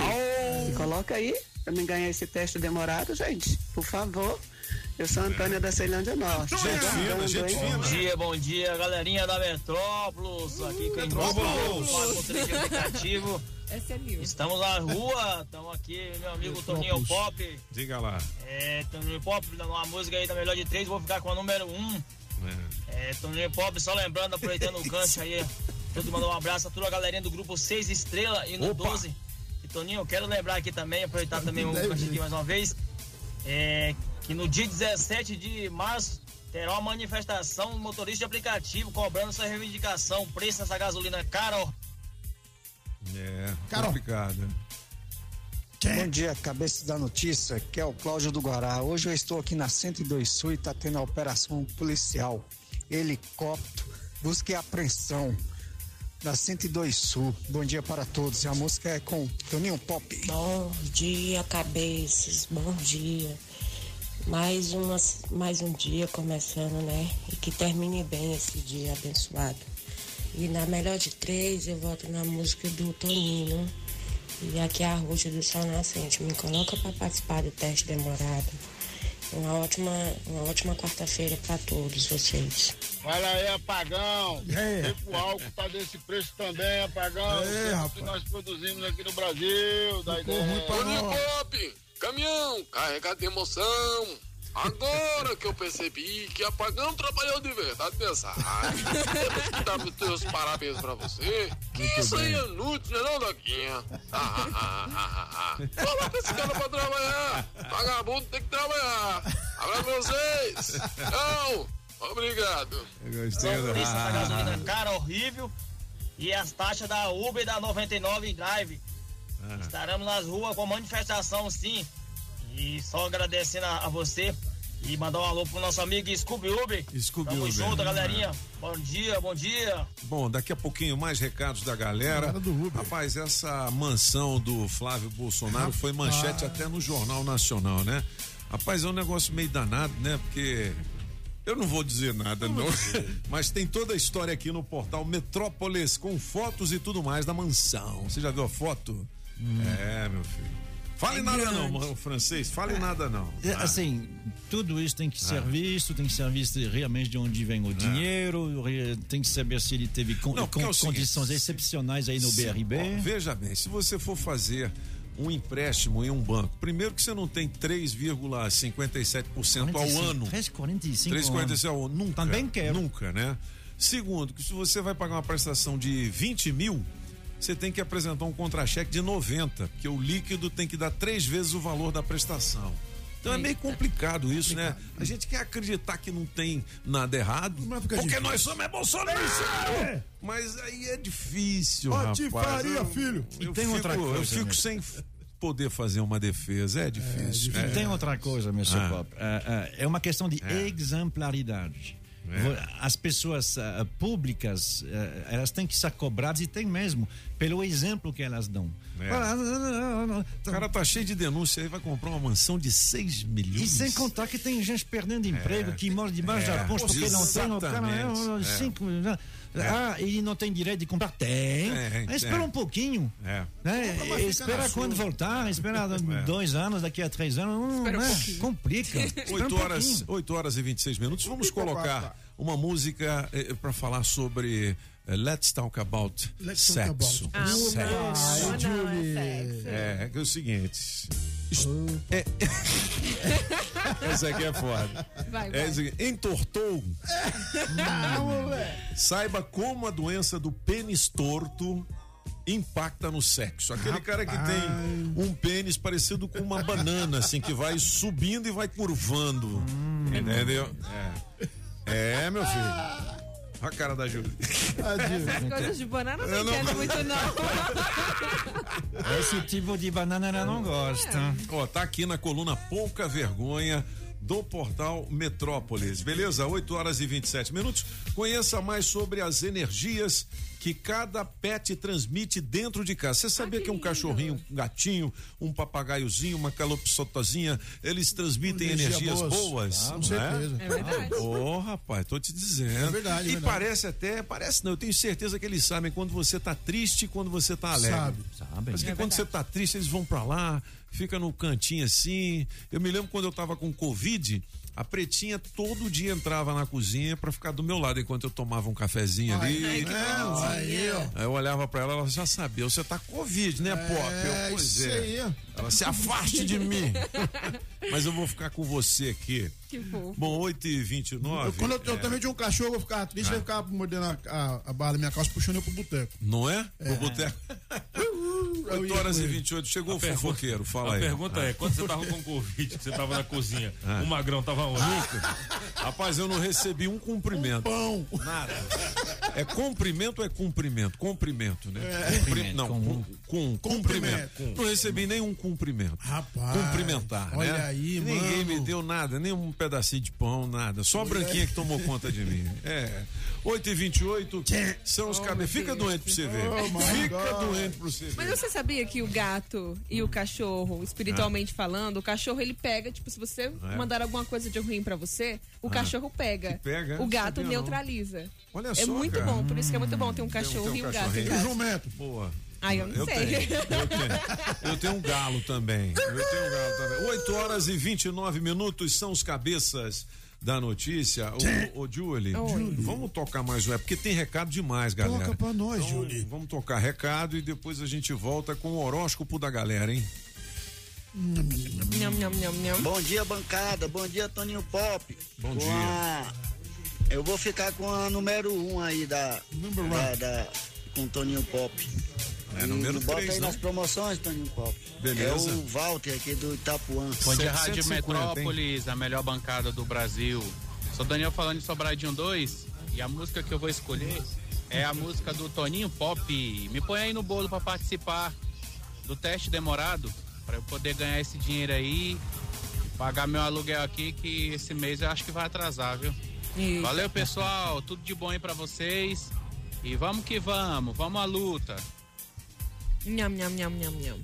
E coloca aí pra me ganhar esse teste demorado, gente. Por favor. Eu sou a Antônia da Ceilândia Norte. Gente fina, Andando, gente hein? fina. Bom dia, bom dia, galerinha da Metrópolis. Aqui quem Metrópolis. motorista de aplicativo. Essa é Nil. Estamos na rua, estamos aqui, meu amigo Toninho Pop. Diga lá. É, Toninho Pop, dando uma música aí da melhor de três, vou ficar com a número um. É, Toninho Pop, só lembrando, aproveitando o gancho aí, todo mandou um abraço a toda a galerinha do grupo 6 Estrela e no 12. E Toninho, eu quero lembrar aqui também, aproveitar também o (laughs) gancho aqui mais uma vez, é, que no dia 17 de março terá uma manifestação do motorista de aplicativo cobrando sua reivindicação, preço dessa gasolina cara, ó. É, complicado. Bom dia, cabeça da notícia, que é o Cláudio do Guará. Hoje eu estou aqui na 102 Sul e está tendo a operação policial. Helicóptero, busca e apreensão da 102 Sul. Bom dia para todos. E a música é com Toninho Pop. Bom dia, cabeças. Bom dia. Mais, uma, mais um dia começando, né? E que termine bem esse dia abençoado. E na melhor de três, eu volto na música do Toninho. E aqui é a Ruth do Sol Nascente. Me coloca para participar do teste demorado. Uma ótima, uma ótima quarta-feira para todos vocês. Fala aí, apagão. É. O álcool tá desse preço também, apagão. É, o rapaz. que nós produzimos aqui no Brasil. Da ideia. Toninho Pop, caminhão, carregado de emoção. Agora que eu percebi que apagão trabalhou de verdade nessa área. Dá os teus parabéns pra você. Que isso aí é inútil, não é não, Doquinha? Ah, ah, ah, ah, ah. Coloca esse cara pra trabalhar. Vagabundo tem que trabalhar. Abraço pra vocês. Não, obrigado. Eu gostei do- da gasolina Ah. cara, horrível. E as taxas da Uber e da 99 em drive. Ah. Estaremos nas ruas com manifestação, sim. E só agradecendo a, a você e mandar um alô pro nosso amigo Scooby Uber. Scooby Tamo Uber. junto, galerinha. Bom dia, bom dia. Bom, daqui a pouquinho mais recados da galera. Rapaz, essa mansão do Flávio Bolsonaro foi manchete até no Jornal Nacional, né? Rapaz, é um negócio meio danado, né? Porque eu não vou dizer nada, não. (laughs) Mas tem toda a história aqui no portal Metrópolis com fotos e tudo mais da mansão. Você já viu a foto? É, meu filho. Fale É nada grande. não, francês. Fale nada não. É, Ah. Assim, tudo isso tem que ser Ah. visto, tem que ser visto realmente de onde vem o dinheiro, re- tem que saber se ele teve con- Não, con- é o seguinte, condições excepcionais aí no Se- BRB. ó, veja bem, se você for fazer um empréstimo em um banco, primeiro que você não tem 3,57% ao 45, ano. 3,45 3,45 ao ano. Nunca. Também quero. Nunca, né? Segundo, que se você vai pagar uma prestação de 20 mil, você tem que apresentar um contra-cheque de 90, porque o líquido tem que dar três vezes o valor da prestação. Então é meio complicado isso, né? A gente quer acreditar que não tem nada errado, porque difícil. nós somos é Bolsonaro. Mas aí é difícil, Patifaria, rapaz. Eu- filho. Eu E tem fico, outra eu coisa, fico né? sem poder fazer uma defesa, é difícil. E tem outra coisa, meu senhor Ah. Pop. Ah, ah, é uma questão de É. exemplaridade. É. As pessoas ah, públicas, ah, elas têm que ser cobradas e tem mesmo, pelo exemplo que elas dão. É. O cara tá cheio de denúncia aí, vai comprar uma mansão de 6 milhões. E sem contar que tem gente perdendo emprego, que mora debaixo É. da ponte porque não tem. O cara, é, É. cinco, né? Ah, ele não tem direito de comprar? Tem. Tem, Mas espera tem. um pouquinho. É. Né? Compra, Espera quando sua. voltar, espera (laughs) É. dois anos, daqui a três anos. hum, Espera um né? pouquinho. Complica. (laughs) Espera 8 um horas, pouquinho. 8 horas e 26 minutos. Vamos Complica colocar uma música para falar sobre É, let's talk about Let's talk sexo. about- Ah, sexo. não, não, Julie. É, é é o seguinte. É, (laughs) essa aqui é foda. Vai, É vai. seguinte, entortou. Saiba como a doença do pênis torto impacta no sexo. Aquele cara que tem um pênis parecido com uma banana, assim, que vai subindo e vai curvando. Entendeu? É. É, meu filho. Olha a cara da Júlia. Essas coisas de banana não, Eu não- entendo muito, não. Esse tipo de banana ela não gosta. Ó, tá aqui na coluna Pouca Vergonha do portal Metrópolis. Beleza? 8 horas e 27 minutos. Conheça mais sobre as energias que cada pet transmite dentro de casa. Você sabia que, um cachorrinho, um gatinho, um papagaiozinho, uma calopsotazinha, eles transmitem Energia energias boas. boas? Ah, com né? certeza. É verdade. Ô, rapaz, tô te dizendo. É verdade, é E verdade. parece até, parece não, eu tenho certeza que eles sabem quando você tá triste e quando você tá alegre. Sabe. Sabem. Mas que É quando você tá triste, eles vão pra lá, fica no cantinho assim. Eu me lembro quando eu tava com Covid, a pretinha todo dia entrava na cozinha pra ficar do meu lado enquanto eu tomava um cafezinho ali. Ai, bonitinha. aí, ó. Eu olhava pra ela, ela já sabia, você tá Covid, né, Pop? Eu, pois isso é. aí. Ela se afaste de mim. (laughs) Mas eu vou ficar com você aqui. Que fofo. Bom, 8 e 29 Eu, quando eu, eu é, também tinha um cachorro, eu ficava triste, Ah. eu ficava mordendo a, a, a barra da minha calça, puxando eu pro boteco. Não é? O boteco. (laughs) Eu 8 ia horas e ele. 28, chegou A o fofoqueiro, fala a aí. pergunta é, quando você tava com Covid, que você tava na cozinha, o magrão tava onde? Rapaz, eu não recebi um cumprimento. pão. Nada. É cumprimento ou é cumprimento? Cumprimento, né? É. Cumpri- Não, com, com cumprimento. Cumprimento. Não recebi nenhum cumprimento. Rapaz. Cumprimentar, olha né? aí, Ninguém mano. me deu nada, nem um pedacinho de pão, nada. Só a branquinha que tomou conta de mim. É. 8 e 28 são os cabelos. Fica doente pra você ver. Oh, Fica God. doente pra você ver. Mas você sabia que o gato e o cachorro, espiritualmente falando, o cachorro ele pega, tipo, se você É. mandar alguma coisa de ruim pra você, o Ah. cachorro pega. Que pega? O gato sabia, não. neutraliza. Olha é só, muito cara. bom, por isso que é muito bom ter um cachorro tem e um um gato em cachorrinho. casa. Jumento. Boa. Ai, eu não eu sei. Tenho, eu tenho. Eu tenho um galo também. Eu tenho um galo também. 8 horas e 29 minutos são os cabeças da notícia. Ô, ô Julie, Oi. vamos tocar mais um. É porque tem recado demais, galera. Toca pra nós, Então, Julie. Vamos tocar recado e depois a gente volta com o horóscopo da galera, hein? Bom dia, bancada. Bom dia, Toninho Pop. Bom Com dia. a- Eu vou ficar com a número 1 um aí da, da, da- com o Toninho Pop. É número Bota três, aí não? nas promoções, Toninho Pop. Beleza. É o Walter aqui do Itapuã. Bom dia, Rádio 750, Metrópolis, a melhor bancada do Brasil. Sou Daniel falando de Sobradinho 2 e a música que eu vou escolher é a música do Toninho Pop. Me põe aí no bolo para participar do teste demorado, para eu poder ganhar esse dinheiro aí, pagar meu aluguel aqui, que esse mês eu acho que vai atrasar, viu? Eita. Valeu, pessoal, tudo de bom aí para vocês. E vamos que vamos, vamos à luta. Nham, nham, nham, nham, nham.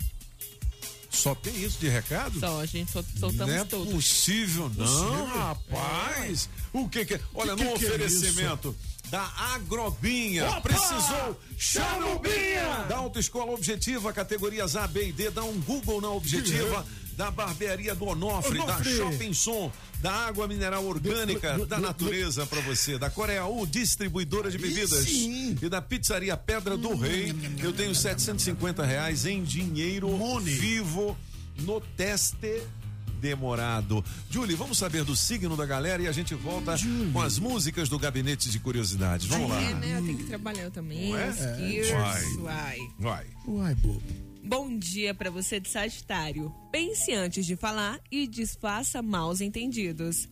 Só tem isso de recado? Só, a gente sol- soltamos não é tudo. possível, não, Possível? rapaz. O que que é? Olha, Que no que é oferecimento da Agrobinha. Opa! Precisou? Chama! Da Autoescola Objetiva, categorias A, B e D. Dá um Google na Objetiva. (laughs) Da Barbearia do Onofre, da Onofre. Shopping Som, da Água Mineral Orgânica, da Natureza pra você, da Coreia U, distribuidora de bebidas. sim. E da Pizzaria Pedra do Rei. Eu tenho 750 reais em dinheiro vivo no teste demorado. Julie, vamos saber do signo da galera e a gente volta com as músicas do Gabinete de Curiosidades. Vamos lá. É, né? Eu tenho que trabalhar também. Não é? Uai. Vai. Uai, bobo. Bom dia pra você de Sagitário. Pense antes de falar e desfaça maus entendidos.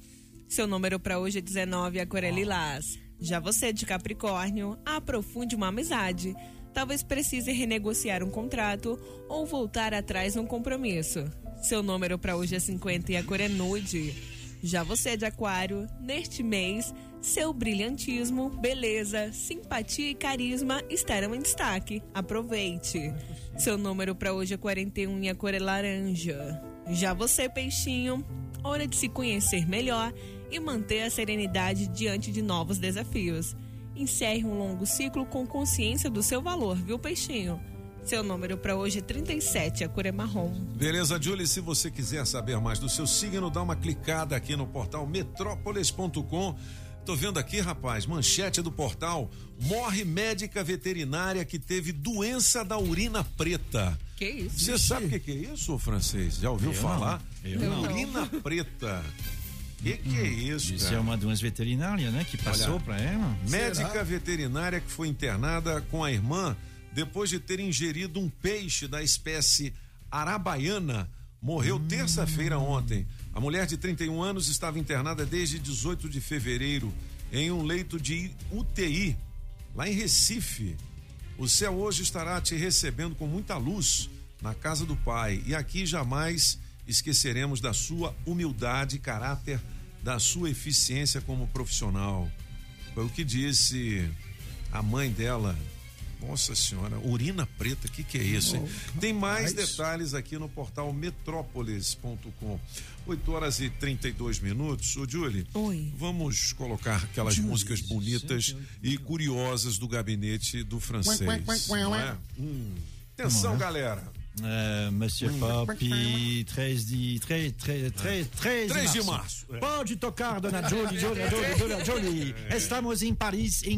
Seu número pra hoje é 19, a cor é lilás. Já você de Capricórnio, aprofunde uma amizade. Talvez precise renegociar um contrato ou voltar atrás num compromisso. Seu número pra hoje é 50 e a cor é nude. Já você de Aquário, neste mês, seu brilhantismo, beleza, simpatia e carisma estarão em destaque. Aproveite. Seu número para hoje é 41 e a cor é laranja. Já você, peixinho, hora de se conhecer melhor e manter a serenidade diante de novos desafios. Encerre um longo ciclo com consciência do seu valor, viu, peixinho? Seu número para hoje é 37, a cor é marrom. Beleza, Julie, se você quiser saber mais do seu signo, dá uma clicada aqui no portal metrópolis.com. Tô vendo aqui, rapaz, manchete do portal: morre médica veterinária que teve doença da urina preta. Que isso? Você sabe o que, que é isso, francês? Já ouviu Eu falar? não. Eu não. urina preta. Que que é isso, Isso cara? é uma doença veterinária, né? Que passou para ela. Médica veterinária que foi internada com a irmã depois de ter ingerido um peixe da espécie arabaiana morreu terça-feira ontem. A mulher de 31 anos estava internada desde 18 de fevereiro em um leito de UTI lá em Recife. O céu hoje estará te recebendo com muita luz na casa do Pai e aqui jamais esqueceremos da sua humildade e caráter, da sua eficiência como profissional. Foi o que disse a mãe dela. Nossa senhora, urina preta, o que, que é isso? Hein? Tem mais detalhes aqui no portal metrópolis.com. 8 horas e 32 minutos. Ô, Julie, Oi. vamos colocar aquelas músicas bonitas e curiosas do gabinete do francês. Não é? Hum. Atenção, é? galera. Monsieur Hum. Pop, 13 de, 3, 3, 3, 13 3 de março. É. Pode tocar, dona Jolie, Jolie, Jolie, (laughs) dona Jolie. Estamos em Paris em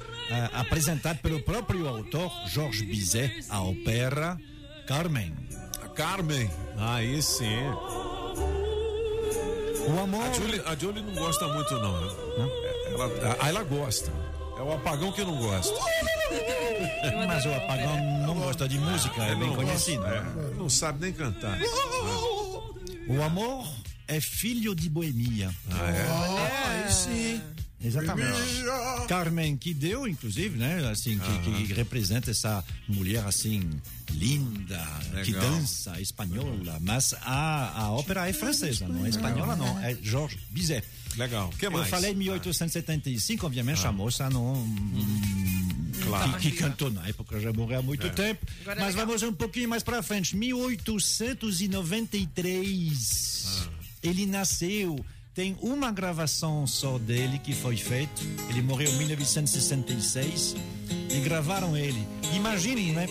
apresentado pelo próprio autor, Georges Bizet, a ópera Carmen. Carmen. Aí sim. O amor. A Julie, a Julie não gosta muito, não. né? Ela, ela gosta. É o apagão que não gosta. Mas o apagão não gosta de música, é bem conhecido. é, não sabe nem cantar. O amor é filho de boemia. Ah, é? sim. Exatamente. Carmen, que deu, inclusive, né? Assim, que, que representa essa mulher assim, linda, que Legal. dança, espanhola. Mas a, a ópera é francesa, não é espanhola, não. É Georges Bizet. Legal. Que Eu mais? falei 1875, obviamente, a moça não. Claro. Que, que cantou na época, já morreu há muito É. tempo. Agora Mas legal. vamos um pouquinho mais para frente. 1893. Ele nasceu. Tem uma gravação só dele que foi feita. Ele morreu em 1966 e gravaram ele. Imaginem, né?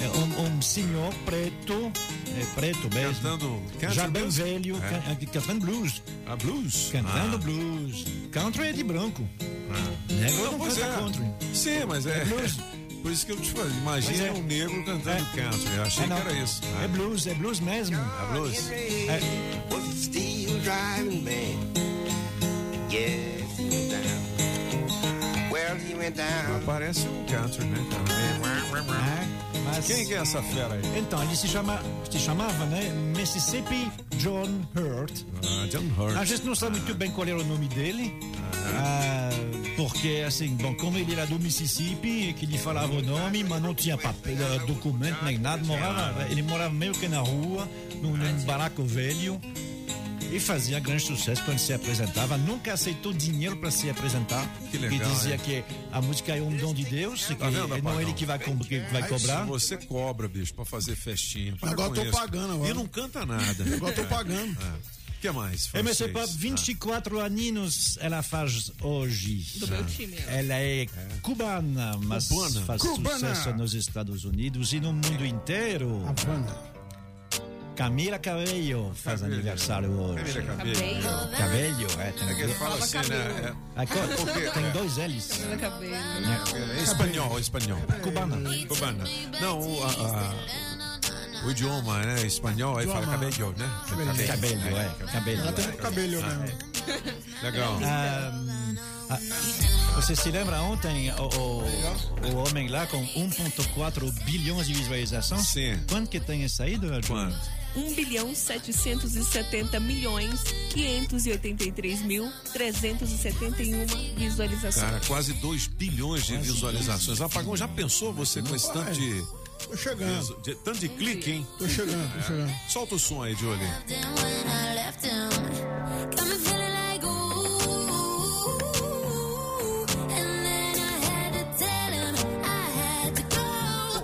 É um, um senhor preto, é preto mesmo, Cantando já bem music? velho, É. can- cantando blues. A blues? Cantando Ah. blues. Country é de branco. Negro Não, não pois canta é. country. Sim, mas é. É blues. (laughs) Por isso que eu te falei. Imagina é. um negro cantando É. country. Eu achei É, que era isso. É blues, é blues mesmo. É blues? É. driving man. Yes, he went down. Well, he went down. Parece um country, né? É, mas... Quem que é essa fera aí? Então, ele se, chama, se chamava, né? Mississippi John Hurt. Ah, John Hurt. A gente não sabe muito bem qual era o nome dele. Ah, porque, assim, bom, como ele era do Mississippi, que ele falava o nome, mas não tinha papel, eh, documento nem nada, morava, ele morava meio que na rua, num, num baraco velho. E fazia grande sucesso quando se apresentava. Nunca aceitou dinheiro para se apresentar. Que legal, E dizia hein? que a música é um dom de Deus, e que Tá vendo, não é ele que vai, co- que vai Aí, cobrar. Você cobra, bicho, pra fazer festinha. Para Agora tô isso. pagando agora. E não canta nada. Agora tô pagando. O que mais? MC? Pop, 24 aninhos ela faz hoje. Do meu time, ela. Ela é cubana, mas Cubana. faz Cubana. sucesso nos Estados Unidos e no mundo inteiro. Camila Cabello faz Cabello. aniversário hoje. Camila Cabello. Cabello. Cabello, é. Tem, É que ele fala assim, né? cor- porque- tem dois L's. Camila Cabello. É, é espanhol, é espanhol. Cubana. Cubana. Não, o, a- a- o idioma, né? Espanhol, aí fala cabello, né? Cabello, é. Cabello. Ela tem é. um cabelo mesmo. Legal. Ah, ah, você se lembra ontem o, o, o homem lá com 1,4 bilhões de visualizações? Sim. Quanto que tem saído? Quanto? 1 bilhão 770 milhões 583 mil 371 visualizações. Cara, quase 2 bilhões de quase visualizações. Apagão, já pensou você com esse tanto de. Tô chegando. De, de, tanto de clique, hein? Tô chegando, tô é. chegando. Solta o som aí, Jolie.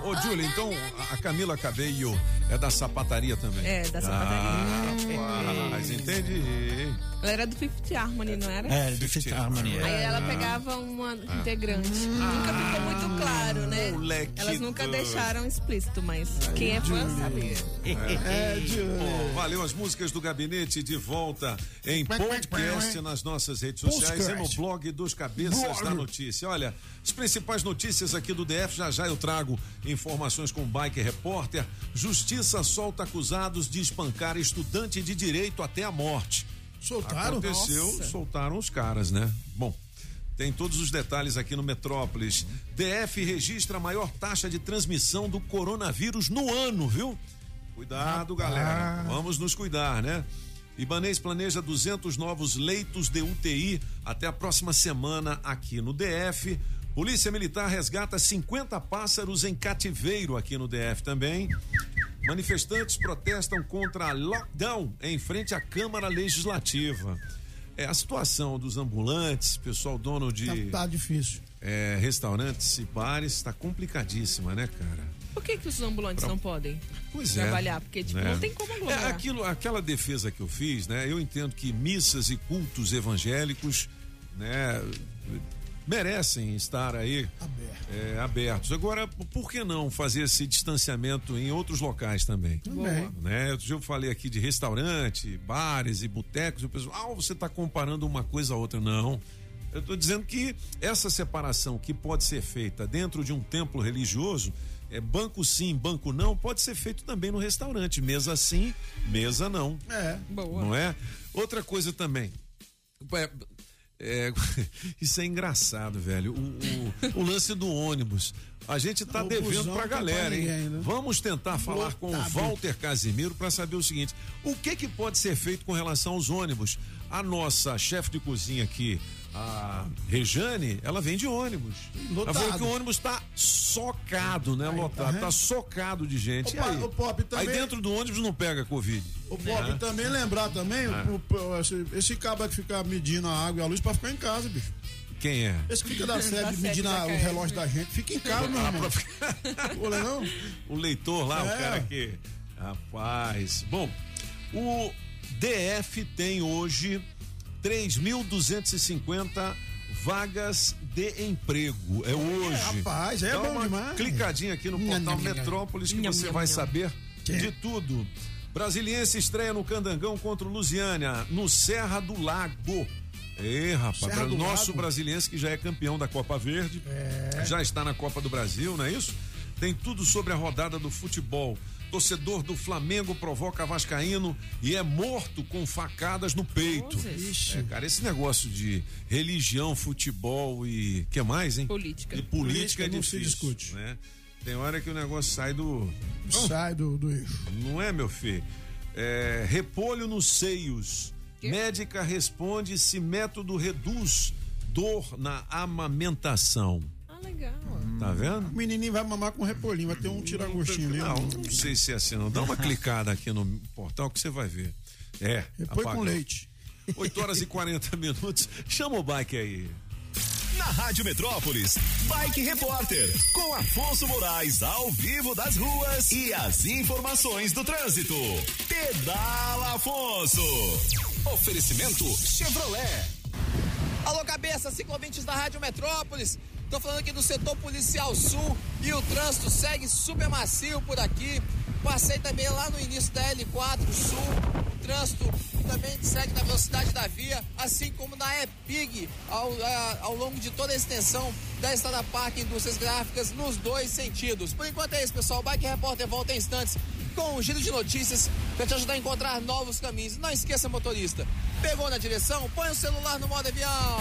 Ô, Julie, então a Camila Cabello é da sapataria também? É, da sapataria. Ah, mas entendi. Ela era do Fifth Harmony, não era? É, do Fifth Harmony. Aí ela Ah. pegava uma integrante. Nunca ficou muito claro, né? moleque Elas nunca doido. deixaram explícito, mas quem é fã sabe. É, Bom, valeu as músicas do gabinete de volta em podcast nas nossas redes sociais e no blog dos Cabeças Blog. da Notícia. Olha, as principais notícias aqui do DF, já já eu trago informações com o Bike Repórter. Justiça solta acusados de espancar estudante de direito até a morte. Soltaram? Aconteceu, Nossa. soltaram os caras, né? Bom, tem todos os detalhes aqui no Metrópolis. DF registra a maior taxa de transmissão do coronavírus no ano, viu? Cuidado, galera. Vamos nos cuidar, né? Ibanês planeja 200 novos leitos de UTI até a próxima semana aqui no DF. Polícia Militar resgata 50 pássaros em cativeiro aqui no DF também. Manifestantes protestam contra lockdown em frente à Câmara Legislativa. É, a situação dos ambulantes, pessoal dono de Tá, tá difícil. é, restaurantes e bares está complicadíssima, né, cara? Por que, que os ambulantes não podem Pois é. trabalhar? Porque, tipo, né? não tem como aglomerar. É, aquilo, aquela defesa que eu fiz, né? Eu entendo que missas e cultos evangélicos, né? Merecem estar aí é, abertos. Agora, por que não fazer esse distanciamento em outros locais também? Também. Né? Outro dia eu falei aqui de restaurante, bares e botecos, e o pessoal, ah, você está comparando uma coisa a outra. Não. Eu estou dizendo que essa separação que pode ser feita dentro de um templo religioso, é banco sim, banco não, pode ser feito também no restaurante. Mesa sim, mesa não. É. Boa. Não é? Outra coisa também. É, (laughs) isso é engraçado, velho. O, o- o lance do ônibus. A gente tá O devendo pra tá pra galera, hein? ninguém, né? Vamos tentar falar com o Lotado. Walter Casimiro para saber o seguinte: o que que pode ser feito com relação aos ônibus? A nossa chefe de cozinha aqui, a Rejane, ela vem de ônibus. Lotado. Ela falou que o ônibus tá socado, né? Lotado, tá tá socado de gente. O E pa- aí? o Pop também- aí dentro do ônibus não pega Covid. O Pop Né? também lembrar também, É. o- o- esse, esse cabo que fica medindo a água e a luz pra ficar em casa, bicho. Quem é? Esse que fica da Da sede medindo da a- o relógio da gente, fica em (laughs) casa, meu irmão. Ô, Leão? (laughs) o leitor lá, o É. cara que. Rapaz. Bom, o DF tem hoje 3.250 vagas de emprego. É hoje. rapaz, é Dá bom uma demais. Clicadinha aqui no portal nham. Metrópolis que você vai saber Que? de tudo. Brasiliense estreia no Candangão contra o Lusiânia, no Serra do Lago. Ei, rapaz, Serra do nosso Lago? brasiliense que já é campeão da Copa Verde, É. já está na Copa do Brasil, não é isso? Tem tudo sobre a rodada do futebol. Torcedor do Flamengo provoca Vascaíno e é morto com facadas no peito. Ixi. É, cara, esse negócio de religião, futebol e que mais, hein? Política. E política, Política é não se difícil, discute. né? Tem hora que o negócio sai do Sai do, do eixo. não é, meu filho? É, repolho nos seios. Médica responde se método reduz dor na amamentação. Ah, legal. Tá vendo? O menininho vai mamar com repolhinho, vai ter um tiragostinho ali. Não, não sei se é assim, não. Dá uma clicada aqui no portal que você vai ver. É. Repõe com apagão. leite. 8 horas e 40 (laughs) minutos. Chama o bike aí. Na Rádio Metrópolis, Bike Repórter, com Afonso Moraes ao vivo das ruas e as informações do trânsito. Pedala Afonso. Oferecimento Chevrolet. Alô, cabeça, ciclovintes da Rádio Metrópolis. Tô falando aqui do setor policial sul e o trânsito segue super macio por aqui. Passei também lá no início da L4 Sul. Trânsito também segue na velocidade da via, assim como na EPIG, ao, a- ao longo de toda a extensão da Estrada Parque Indústrias Gráficas, nos dois sentidos. Por enquanto é isso, pessoal. O Bike Repórter volta em instantes com um giro de notícias para te ajudar a encontrar novos caminhos. Não esqueça, motorista, pegou na direção? Põe o celular no modo avião.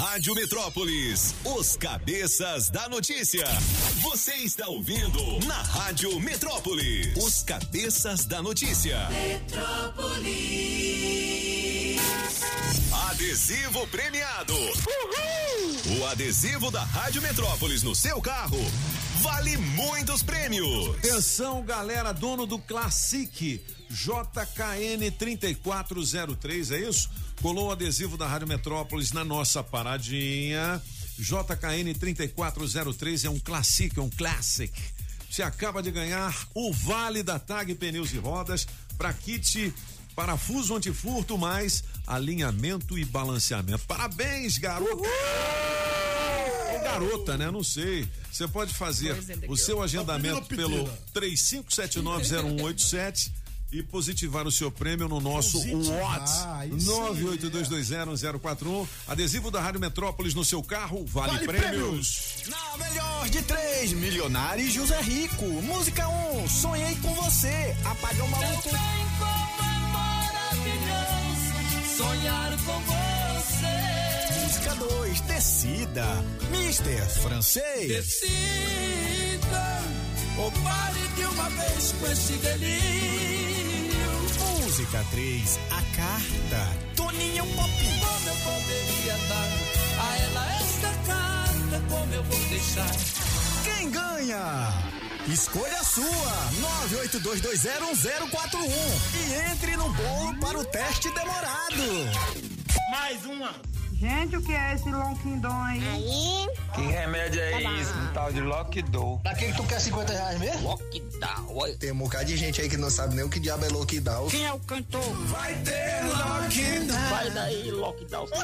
Rádio Metrópolis, os cabeças da notícia. Você está ouvindo na Rádio Metrópolis. Os cabeças da notícia. Metrópolis. Adesivo premiado. O adesivo da Rádio Metrópolis no seu carro vale muitos prêmios. Atenção, galera, dono do Classic JKN 3403, é isso? Colou o adesivo da Rádio Metrópolis na nossa paradinha. JKN 3403 é um Classic, é um Classic. Você acaba de ganhar o Vale da Tag Pneus e Rodas para kit parafuso antifurto mais alinhamento e balanceamento. Parabéns, garoto! Ou garota, né? Não sei. Você pode fazer o seu agendamento pelo 35790187 e positivar o seu prêmio no nosso WhatsApp aí sim, 982201041. Adesivo da Rádio Metrópolis no seu carro, vale, Vale prêmios. Na melhor de três, Milionário e José Rico. Música 1, um, sonhei com você. Apagão maluco. Sonhar com você. Música 2, Decida. Mister Francês. Decida. Ou pare de uma vez com esse delírio. Música 3, A Carta. Toninho Pop. Como eu poderia dar a ela esta carta? Como eu vou deixar? Quem ganha? Escolha a sua, 982201041 e entre no bolo para o teste demorado. Mais uma. Gente, o que é esse lonquindom aí? Aí. Que remédio é esse? Um tal de Lockdown. Pra que que tu quer 50 reais mesmo? Lockdown, olha. Tem um bocado de gente aí que não sabe nem o que diabo é lockdown. Quem é o cantor? Vai ter lockdown. Vai daí, Lockdown. (laughs)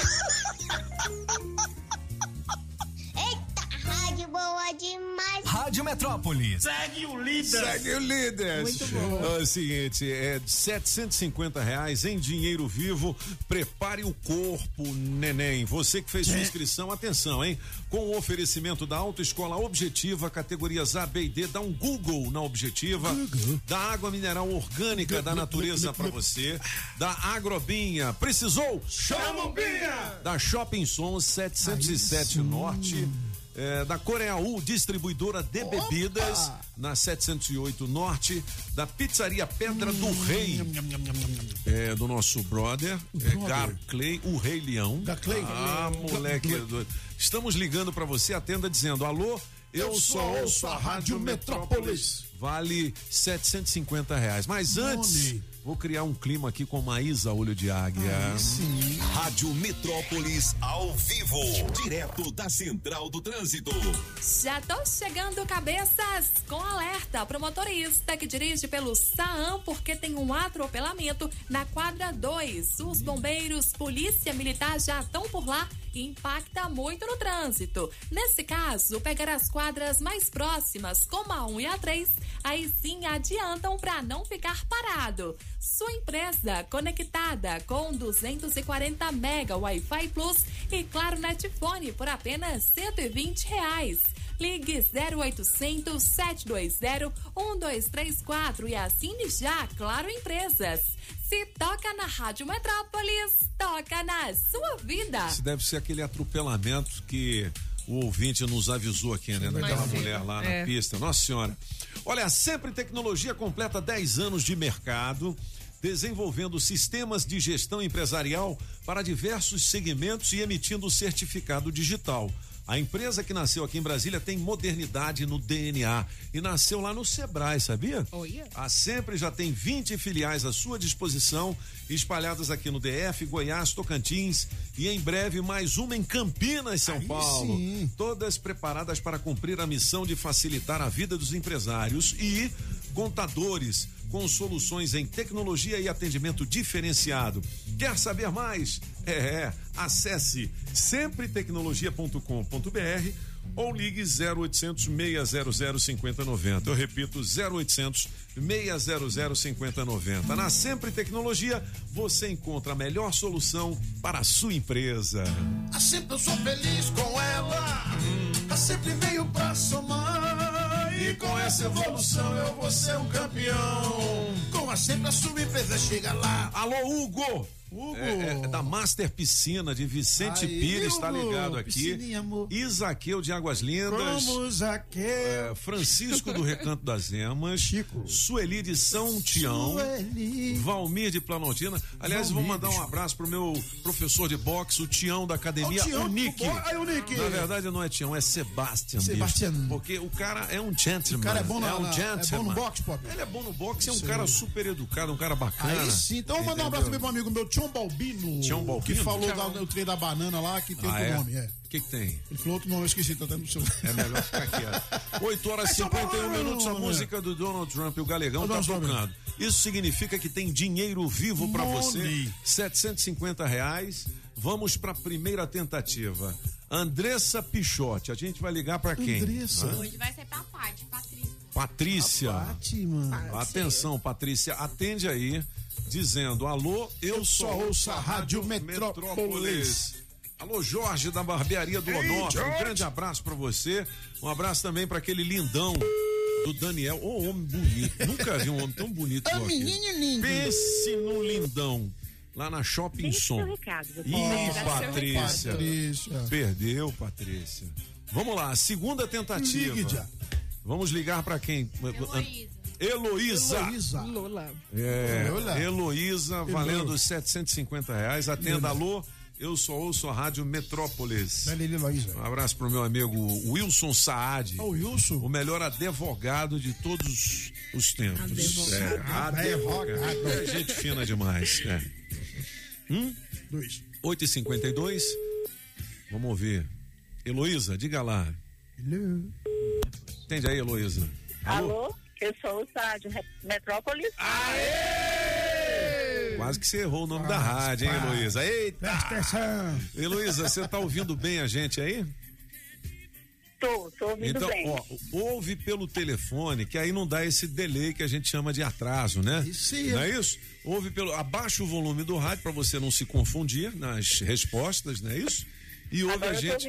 Boa demais. Rádio Metrópolis. Segue o líder. Segue o líder. Muito bom. É o seguinte, é 750 reais em dinheiro vivo. Prepare o corpo, neném. Você que fez sua inscrição, atenção, hein? Com o oferecimento da Autoescola Objetiva, categorias A, B e D, dá um Google na Objetiva. Da água mineral orgânica da natureza para você. Da Agrobinha. Precisou? Chama o Binha! Da Shopping Sons 707 Norte. É, da Coreaú, distribuidora de bebidas, na 708 Norte, da Pizzaria Pedra do Rei, é, do nosso brother, é, Gar Clay, o Rei Leão. Clay. Ah, moleque. doido. Estamos ligando para você, atenda dizendo: alô, eu, Eu só só ouço a Rádio Metrópolis. Vale 750 reais. Mas antes, Nome. Vou criar um clima aqui com Maísa Olho de Águia. Rádio Metrópolis ao vivo. Direto da Central do Trânsito. Já tô chegando, cabeças, com alerta pro motorista que dirige pelo Saam porque tem um atropelamento na quadra 2. Os bombeiros, polícia militar já estão por lá e impacta muito no trânsito. Nesse caso, pegar as quadras mais próximas, como a 1 e a 3, aí sim adiantam para não ficar parado. Sua empresa conectada com 240 mega Wi-Fi Plus e claro Netfone por apenas 120 reais. Ligue 0800 720 1234 e assine já Claro Empresas. Se toca na Rádio Metrópolis, toca na sua vida. Isso deve ser aquele atropelamento que o ouvinte nos avisou aqui, né? Daquela mulher lá É. na pista. Nossa Senhora. Olha, Sempre Tecnologia completa 10 anos de mercado, desenvolvendo sistemas de gestão empresarial para diversos segmentos e emitindo certificado digital. A empresa que nasceu aqui em Brasília tem modernidade no DNA e nasceu lá no Sebrae, sabia? A Sempre já tem 20 filiais à sua disposição, espalhadas aqui no DF, Goiás, Tocantins e em breve mais uma em Campinas, São Paulo. Todas preparadas para cumprir a missão de facilitar a vida dos empresários e contadores com soluções em tecnologia e atendimento diferenciado. Quer saber mais? É, é. acesse sempretecnologia.com.br ou ligue 0800 600 5090. Eu repito, 0800 600 5090. Na Sempre Tecnologia, você encontra a melhor solução para a sua empresa. A sempre eu sou feliz com ela. A sempre veio pra somar. E com essa evolução eu vou ser um campeão. Com a sempre a sua empresa chega lá. Alô, Hugo! Hugo. É, é da Master Piscina de Vicente Aí, Pires, está Hugo, ligado aqui. Isaqueu de Águas Lindas. Como Zaqueu. É, Francisco do Recanto das Emas. Chico. Sueli de São Tião. Sueli. Valmir de Planaltina. Aliás, vou Valmir, mandar um abraço pro meu professor de boxe, o Tião da academia, o Tião, o Nick. aí, o Nick. Na verdade, não é Tião, é Sebastian. bicho. Sebastian. Porque o cara é um gentleman. O cara é bom na- um na- é gentleman. bom no boxe, Pop? Ele é bom no boxe, é um Isso cara super educado, um cara bacana. Aí sim, então vou mandar um abraço pro amigo meu, Tião Balbino. Tião Balbino? Que falou Tião. da, do trem da banana lá, que tem Ah, outro é? nome, é. O que, que tem? Ele falou outro nome, eu esqueci, tá até no seu. É melhor ficar quieto. 8 horas e (laughs) Esse é o 51 Balbino, minutos, a né? música do Donald Trump e o Galegão tá tocando. Isso significa que tem dinheiro vivo pra você. Money. 750 reais. Vamos pra primeira tentativa. Andressa Pichotti, a gente vai ligar pra quem? Andressa. Hã? Hoje vai ser pra Paty, Patrícia. Patrícia. Fátima. Atenção, Patrícia, atende aí, dizendo: Alô, eu, Eu só ouço a Rádio Metrópolis. Alô, Jorge da Barbearia do Onofre. Um grande abraço pra você. Um abraço também pra aquele lindão do Daniel. Ô, homem bonito. (laughs) Nunca vi um homem tão bonito É aquele. menino lindo. Pense no lindão. Lá na Shopping Deixe Som. recado, Ih, Patrícia. Patrícia. Perdeu, Patrícia. Vamos lá, segunda tentativa. Ligue já. Vamos ligar pra quem? Heloísa. Heloísa. Lola. É, Lola. Heloísa, valendo 750 reais. Atenda, alô, eu só ouço a Rádio Metrópolis. Um abraço pro meu amigo Wilson Saad. Ô, Wilson. O melhor advogado de todos os tempos. Advogado. É, advogado. Advogado. É gente fina demais. É. Hum? Dois. 8h52. Vamos ouvir. Heloísa, diga lá. Hello. Entende aí, Heloísa? Alô, eu sou o Rádio Metrópolis. Quase que você errou o nome da rádio, hein, Heloísa? Eita! Presta atenção. Heloísa, você tá ouvindo bem a gente aí? Tô, tô ouvindo Então, bem. ó, ouve pelo telefone, que aí não dá esse delay que a gente chama de atraso, né? Isso. Não é isso? Ouve pelo. Abaixa o volume do rádio para você não se confundir nas respostas, não é isso? E ouve Agora a gente.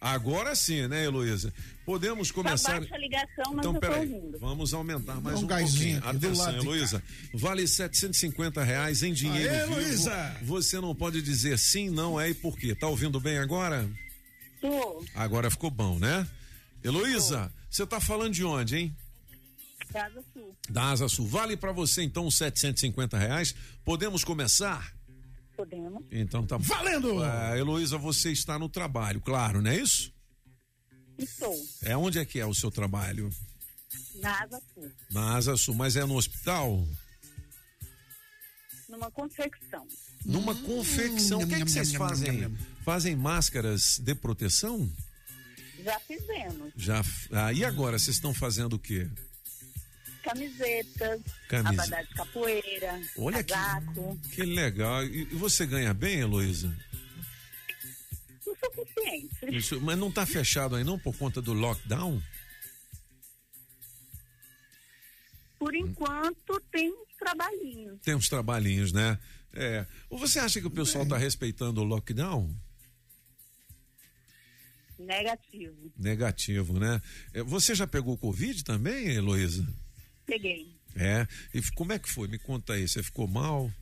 Agora sim, né, Heloísa? Podemos começar. Tá a ligação, mas Então, eu peraí, ouvindo. vamos aumentar mais um um, pouquinho. Atenção. Heloísa. Vale 750 reais em dinheiro Aê, vivo. Heloísa! Você não pode dizer sim, não é e por quê. Tá ouvindo bem agora? Tô, Agora ficou bom, né? Heloísa, você tá falando de onde, hein? Casa Sul. Da Asa Sul. Vale pra você então os 750 reais. Podemos começar? Podemos. Então tá Valendo! Ah, Heloísa, você está no trabalho, claro, não é isso? Estou É onde é que é o seu trabalho? na Asa Sul, Na Asa Sul, mas é no hospital? numa confecção. Numa confecção. O que, é que vocês fazem? Fazem máscaras de proteção? Já fizemos Já. Ah, e agora vocês estão fazendo o quê? Camisetas, Camisa. abadá de capoeira, Olha que- casaco, Que legal. E você ganha bem, Heloísa? o suficiente. Isso- mas não tá fechado aí não por conta do lockdown? Por enquanto tem uns trabalhinhos. Tem uns trabalhinhos, né? É. Você acha que o pessoal tá respeitando o lockdown? Negativo. Negativo, né? É, Você já pegou Covid também, Heloísa? Peguei. É. E como é que foi? Me conta aí. Você ficou mal?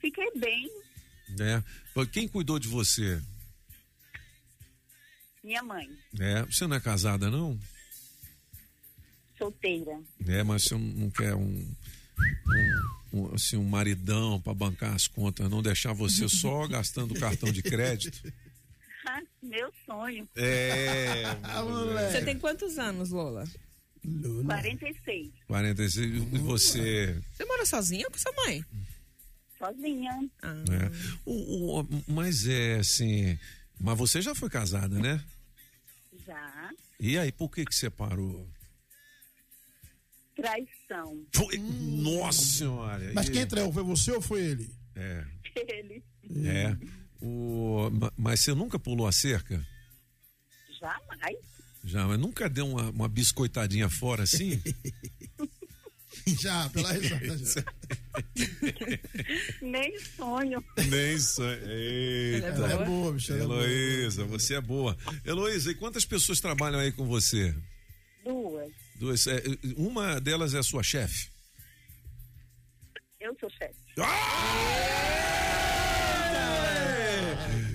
Fiquei bem, né? Quem cuidou de você? minha mãe, É. Você não é casada, não? solteira. É, mas você não quer um, um, um, assim, um maridão para bancar as contas, não deixar você só (laughs) gastando cartão de crédito? Ah, (laughs) Meu sonho. É. (laughs) Você tem quantos anos, Lola? 46. 46. E você? Você mora sozinha ou com sua mãe? Sozinha. É. O, o- mas é assim. Mas você já foi casada, né? Já. E aí, por que que separou? Traição. Foi- Nossa senhora! Mas e- quem traiu? Foi você ou foi ele? É. Ele. É. O, ma- mas você nunca pulou a cerca? Jamais. Já, mas nunca deu uma, uma biscoitadinha fora assim? (laughs) já, pela risada. Já. (laughs) Nem sonho. Nem isso. Eita. Ela é boa, bicho. é. Heloísa, você é boa. Heloísa, e quantas pessoas trabalham aí com você? Duas. Duas. é, uma delas é a sua chefe? Eu sou chefe.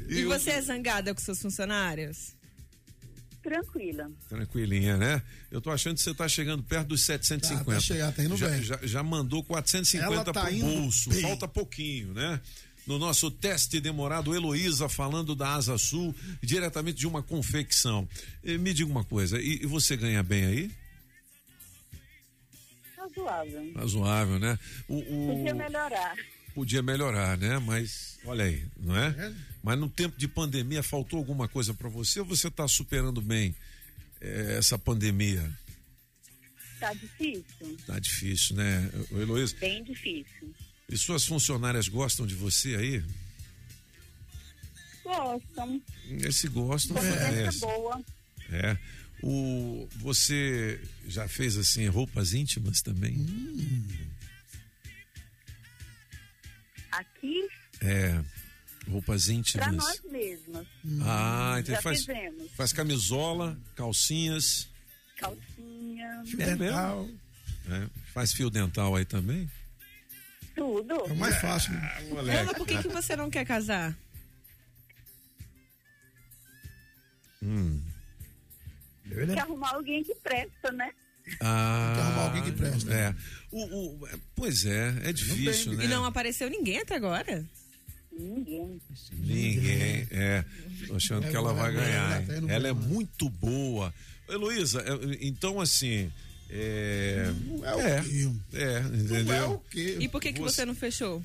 E você é zangada com seus funcionários? Tranquila. Tranquilinha, né? Eu tô achando que você tá chegando perto dos 750. Tá, tá chegando, tá indo já, bem. Já, já mandou 450 Ela tá pro bolso. bem. Falta pouquinho, né? No nosso teste demorado, Heloísa falando da Asa Sul, diretamente de uma confecção. Me diga uma coisa, e, e você ganha bem aí? Razoável. Razoável, né? O, o- Podia melhorar. Podia melhorar, né? Mas olha aí, não é? Mas no tempo de pandemia faltou alguma coisa para você ou você está superando bem eh, essa pandemia? Tá difícil? Tá difícil, né? Heloísa, Bem difícil. e suas funcionárias gostam de você aí? Gostam. Esse gostam, Convivência conhece. boa. É. O, você já fez assim roupas íntimas também? Aqui, É. Roupas pra íntimas. nós mesmas. Ah, então Já faz, fizemos. faz camisola, calcinhas. Calcinha. É mesmo? É. Faz fio dental aí também? Tudo. É o mais fácil. Ah, moleque. Ana, por que, que você não quer casar? Hum. Tem que arrumar alguém que presta, né? Ah, que arrumar alguém que presta. É. O, o- pois é, é difícil, né? E não apareceu ninguém até agora? Ninguém. Ninguém, é. Tô achando É, que ela vai ela- ganhar. ela hein? tá Ela é muito boa. Heloísa, então assim. É. é o é, quê? é, Não é entendeu? o quê? E por que, que você não fechou?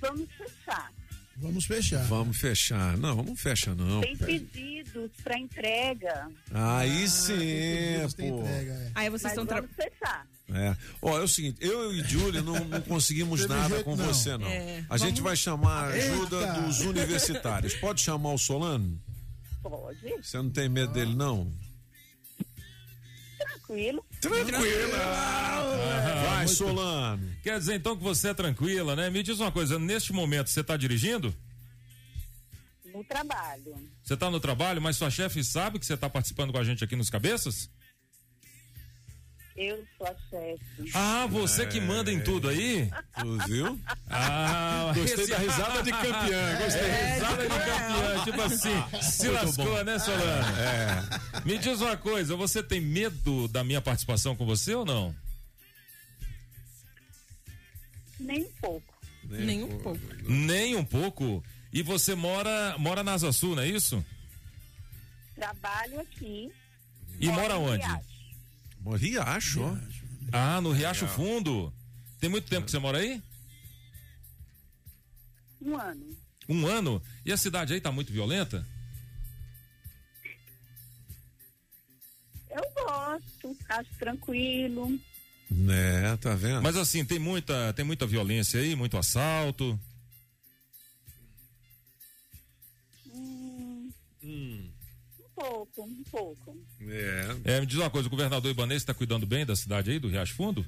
Vamos fechar. Vamos fechar. Vamos fechar. Não, não fecha, não. Tem pedidos para entrega. Aí sim, tem pô. entrega, é. Aí vocês Mas estão tra... vamos fechar. É. Ó, é o seguinte, eu e Júlia não, não conseguimos Teve nada jeito, com não. você, não. É. A gente vai chamar a ajuda Eita. dos universitários. Pode chamar o Solano? Pode. Você não tem medo dele, não? Tranquilo. Tranquila! Vai, Solano. Quer dizer então que você é tranquila, né? Me diz uma coisa, neste momento você está dirigindo? No trabalho. Você está no trabalho, mas sua chefe sabe que você está participando com a gente aqui nos cabeças? Eu sou a chefe. Ah, você que manda em tudo aí? Viu? Ah, Gostei esse- da risada de campeã, (laughs) gostei. É, risada de campeã, tipo assim, se Muito lascou, bom. né, Solano? É. Me diz uma coisa, você tem medo da minha participação com você ou não? Nem um pouco. Nem um pouco. Nem um pouco. E você mora mora na Asa Sul, não é isso? Trabalho aqui. E mora onde? Riacho. Riacho, ó. Ah, no Riacho. Fundo. Tem muito tempo que você mora aí? Um ano. Um ano? E a cidade aí tá muito violenta? Eu gosto, acho tranquilo. Né, tá vendo? Mas assim, tem muita, tem muita violência aí, muito assalto. Pouco, um pouco. é. É, me diz uma coisa, o governador Ibanez está cuidando bem da cidade aí, do Riacho Fundo?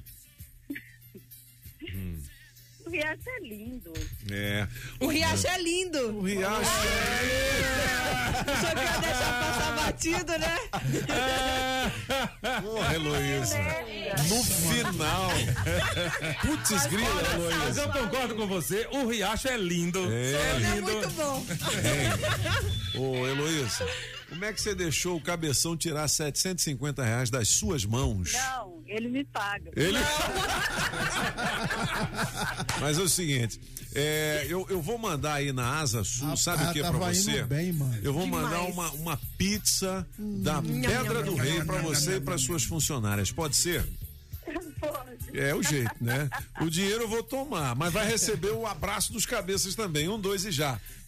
(laughs) O Riacho é lindo. É. O Riacho é lindo. O Riacho Só que ia deixar passar batido, né? Porra, Heloísa. No final. Putz, grila, Mas Heloísa. eu concordo com você, o Riacho é lindo. É, É lindo. muito bom. Ô, Heloísa, como é que você deixou o cabeção tirar 750 reais das suas mãos? Não, ele me paga. Ele. (laughs) Mas é o seguinte, é, eu, eu vou mandar aí na Asa Sul, Rapaz, sabe o que pra tava você? indo bem, mano. Eu vou Demais. mandar uma, uma pizza da Pedra do Rei pra você e para suas funcionárias. Pode ser? Pode. É o jeito, né? O dinheiro eu vou tomar, mas vai receber o abraço dos cabeças também. Um, dois e já.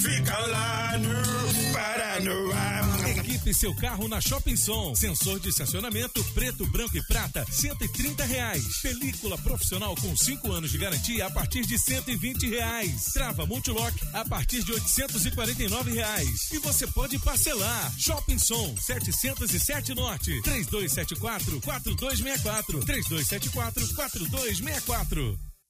fica lá no Paranoá. Equipe seu carro na Shopping Som. Sensor de estacionamento preto, branco e prata, 130 reais. Película profissional com 5 anos de garantia a partir de 120 reais. Trava multilock a partir de 849 reais. E você pode parcelar. Shopping Som, 707 Norte, 3274 4264 3274 4264.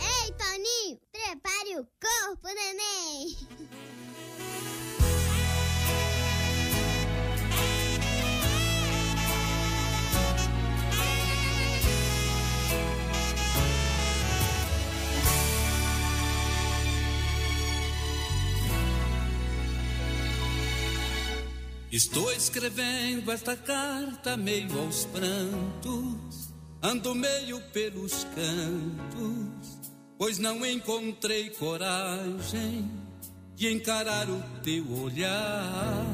Ei, Toninho, prepare o corpo, neném. Estou escrevendo esta carta meio aos prantos, ando meio pelos cantos, pois não encontrei coragem de encarar o teu olhar.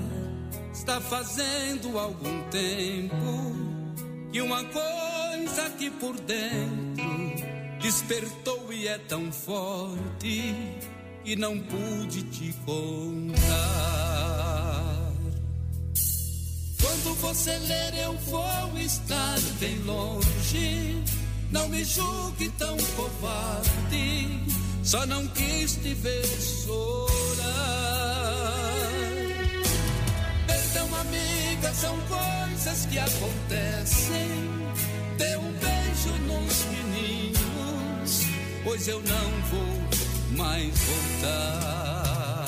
Está fazendo algum tempo que uma coisa aqui por dentro despertou e é tão forte que não pude te contar. Quando você ler, eu vou estar bem longe. Não me julgue tão covarde, só não quis te ver chorar. Perdão, amiga, são coisas que acontecem. Dê um beijo nos meninos, pois eu não vou mais voltar.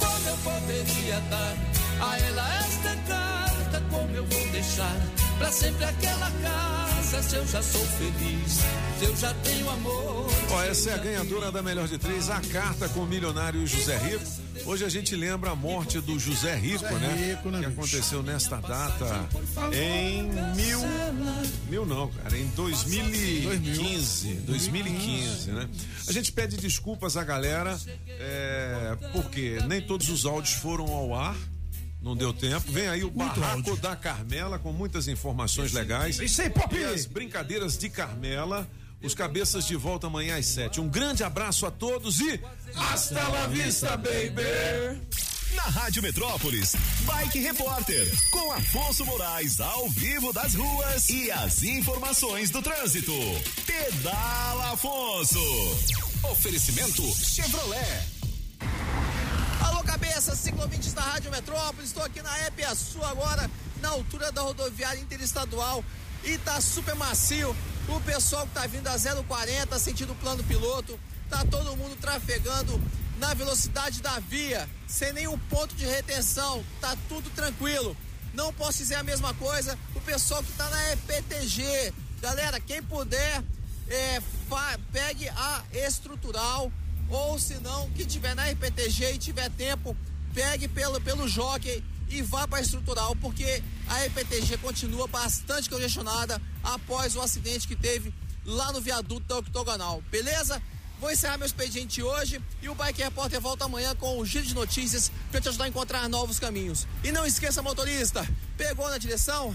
Como eu poderia dar a ela esta carta, como eu vou deixar pra sempre aquela casa? Se eu já sou feliz, se eu já tenho amor. Ó, essa é a ganhadora da melhor de três, a carta com o milionário José Rico. Hoje a gente lembra a morte do José Rico, José né? Rico, né, que aconteceu nesta data em mil. Mil não, cara, em 2015. 2015, né? A gente pede desculpas à galera, é, porque nem todos os áudios foram ao ar. Não deu tempo. Vem aí o Barraco da Carmela com muitas informações legais. Isso aí, Pop! E as brincadeiras de Carmela. Os cabeças de volta amanhã às sete. Um grande abraço a todos e hasta la vista, baby! Na Rádio Metrópolis, Bike Repórter, com Afonso Moraes ao vivo das ruas e as informações do trânsito. Pedala Afonso. Oferecimento Chevrolet. Alô, cabeça, ciclovintes da Rádio Metrópolis. Estou aqui na EP a sua agora, na altura da rodoviária interestadual. E tá super macio. O pessoal que tá vindo a 040, sentido plano piloto, tá todo mundo trafegando na velocidade da via, sem nenhum ponto de retenção. Tá tudo tranquilo. Não posso dizer a mesma coisa. O pessoal que tá na EPTG. Galera, quem puder, é, pegue a estrutural ou se não, que tiver na RPTG e tiver tempo, pegue pelo, pelo jockey e vá para a estrutural, porque a RPTG continua bastante congestionada após o acidente que teve lá no viaduto da Octogonal, beleza? Vou encerrar meu expediente hoje e o Bike Repórter volta amanhã com o giro de notícias para te ajudar a encontrar novos caminhos. E não esqueça, motorista, pegou na direção?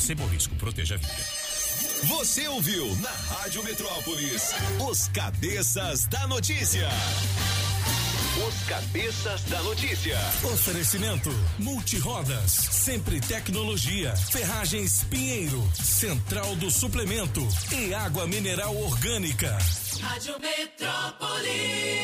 Perceba o risco, proteja a vida. Você ouviu na Rádio Metrópolis os cabeças da notícia. Os cabeças da notícia. Oferecimento Multirodas, sempre tecnologia, Ferragens Pinheiro, Central do Suplemento e Água Mineral Orgânica. Rádio Metrópolis.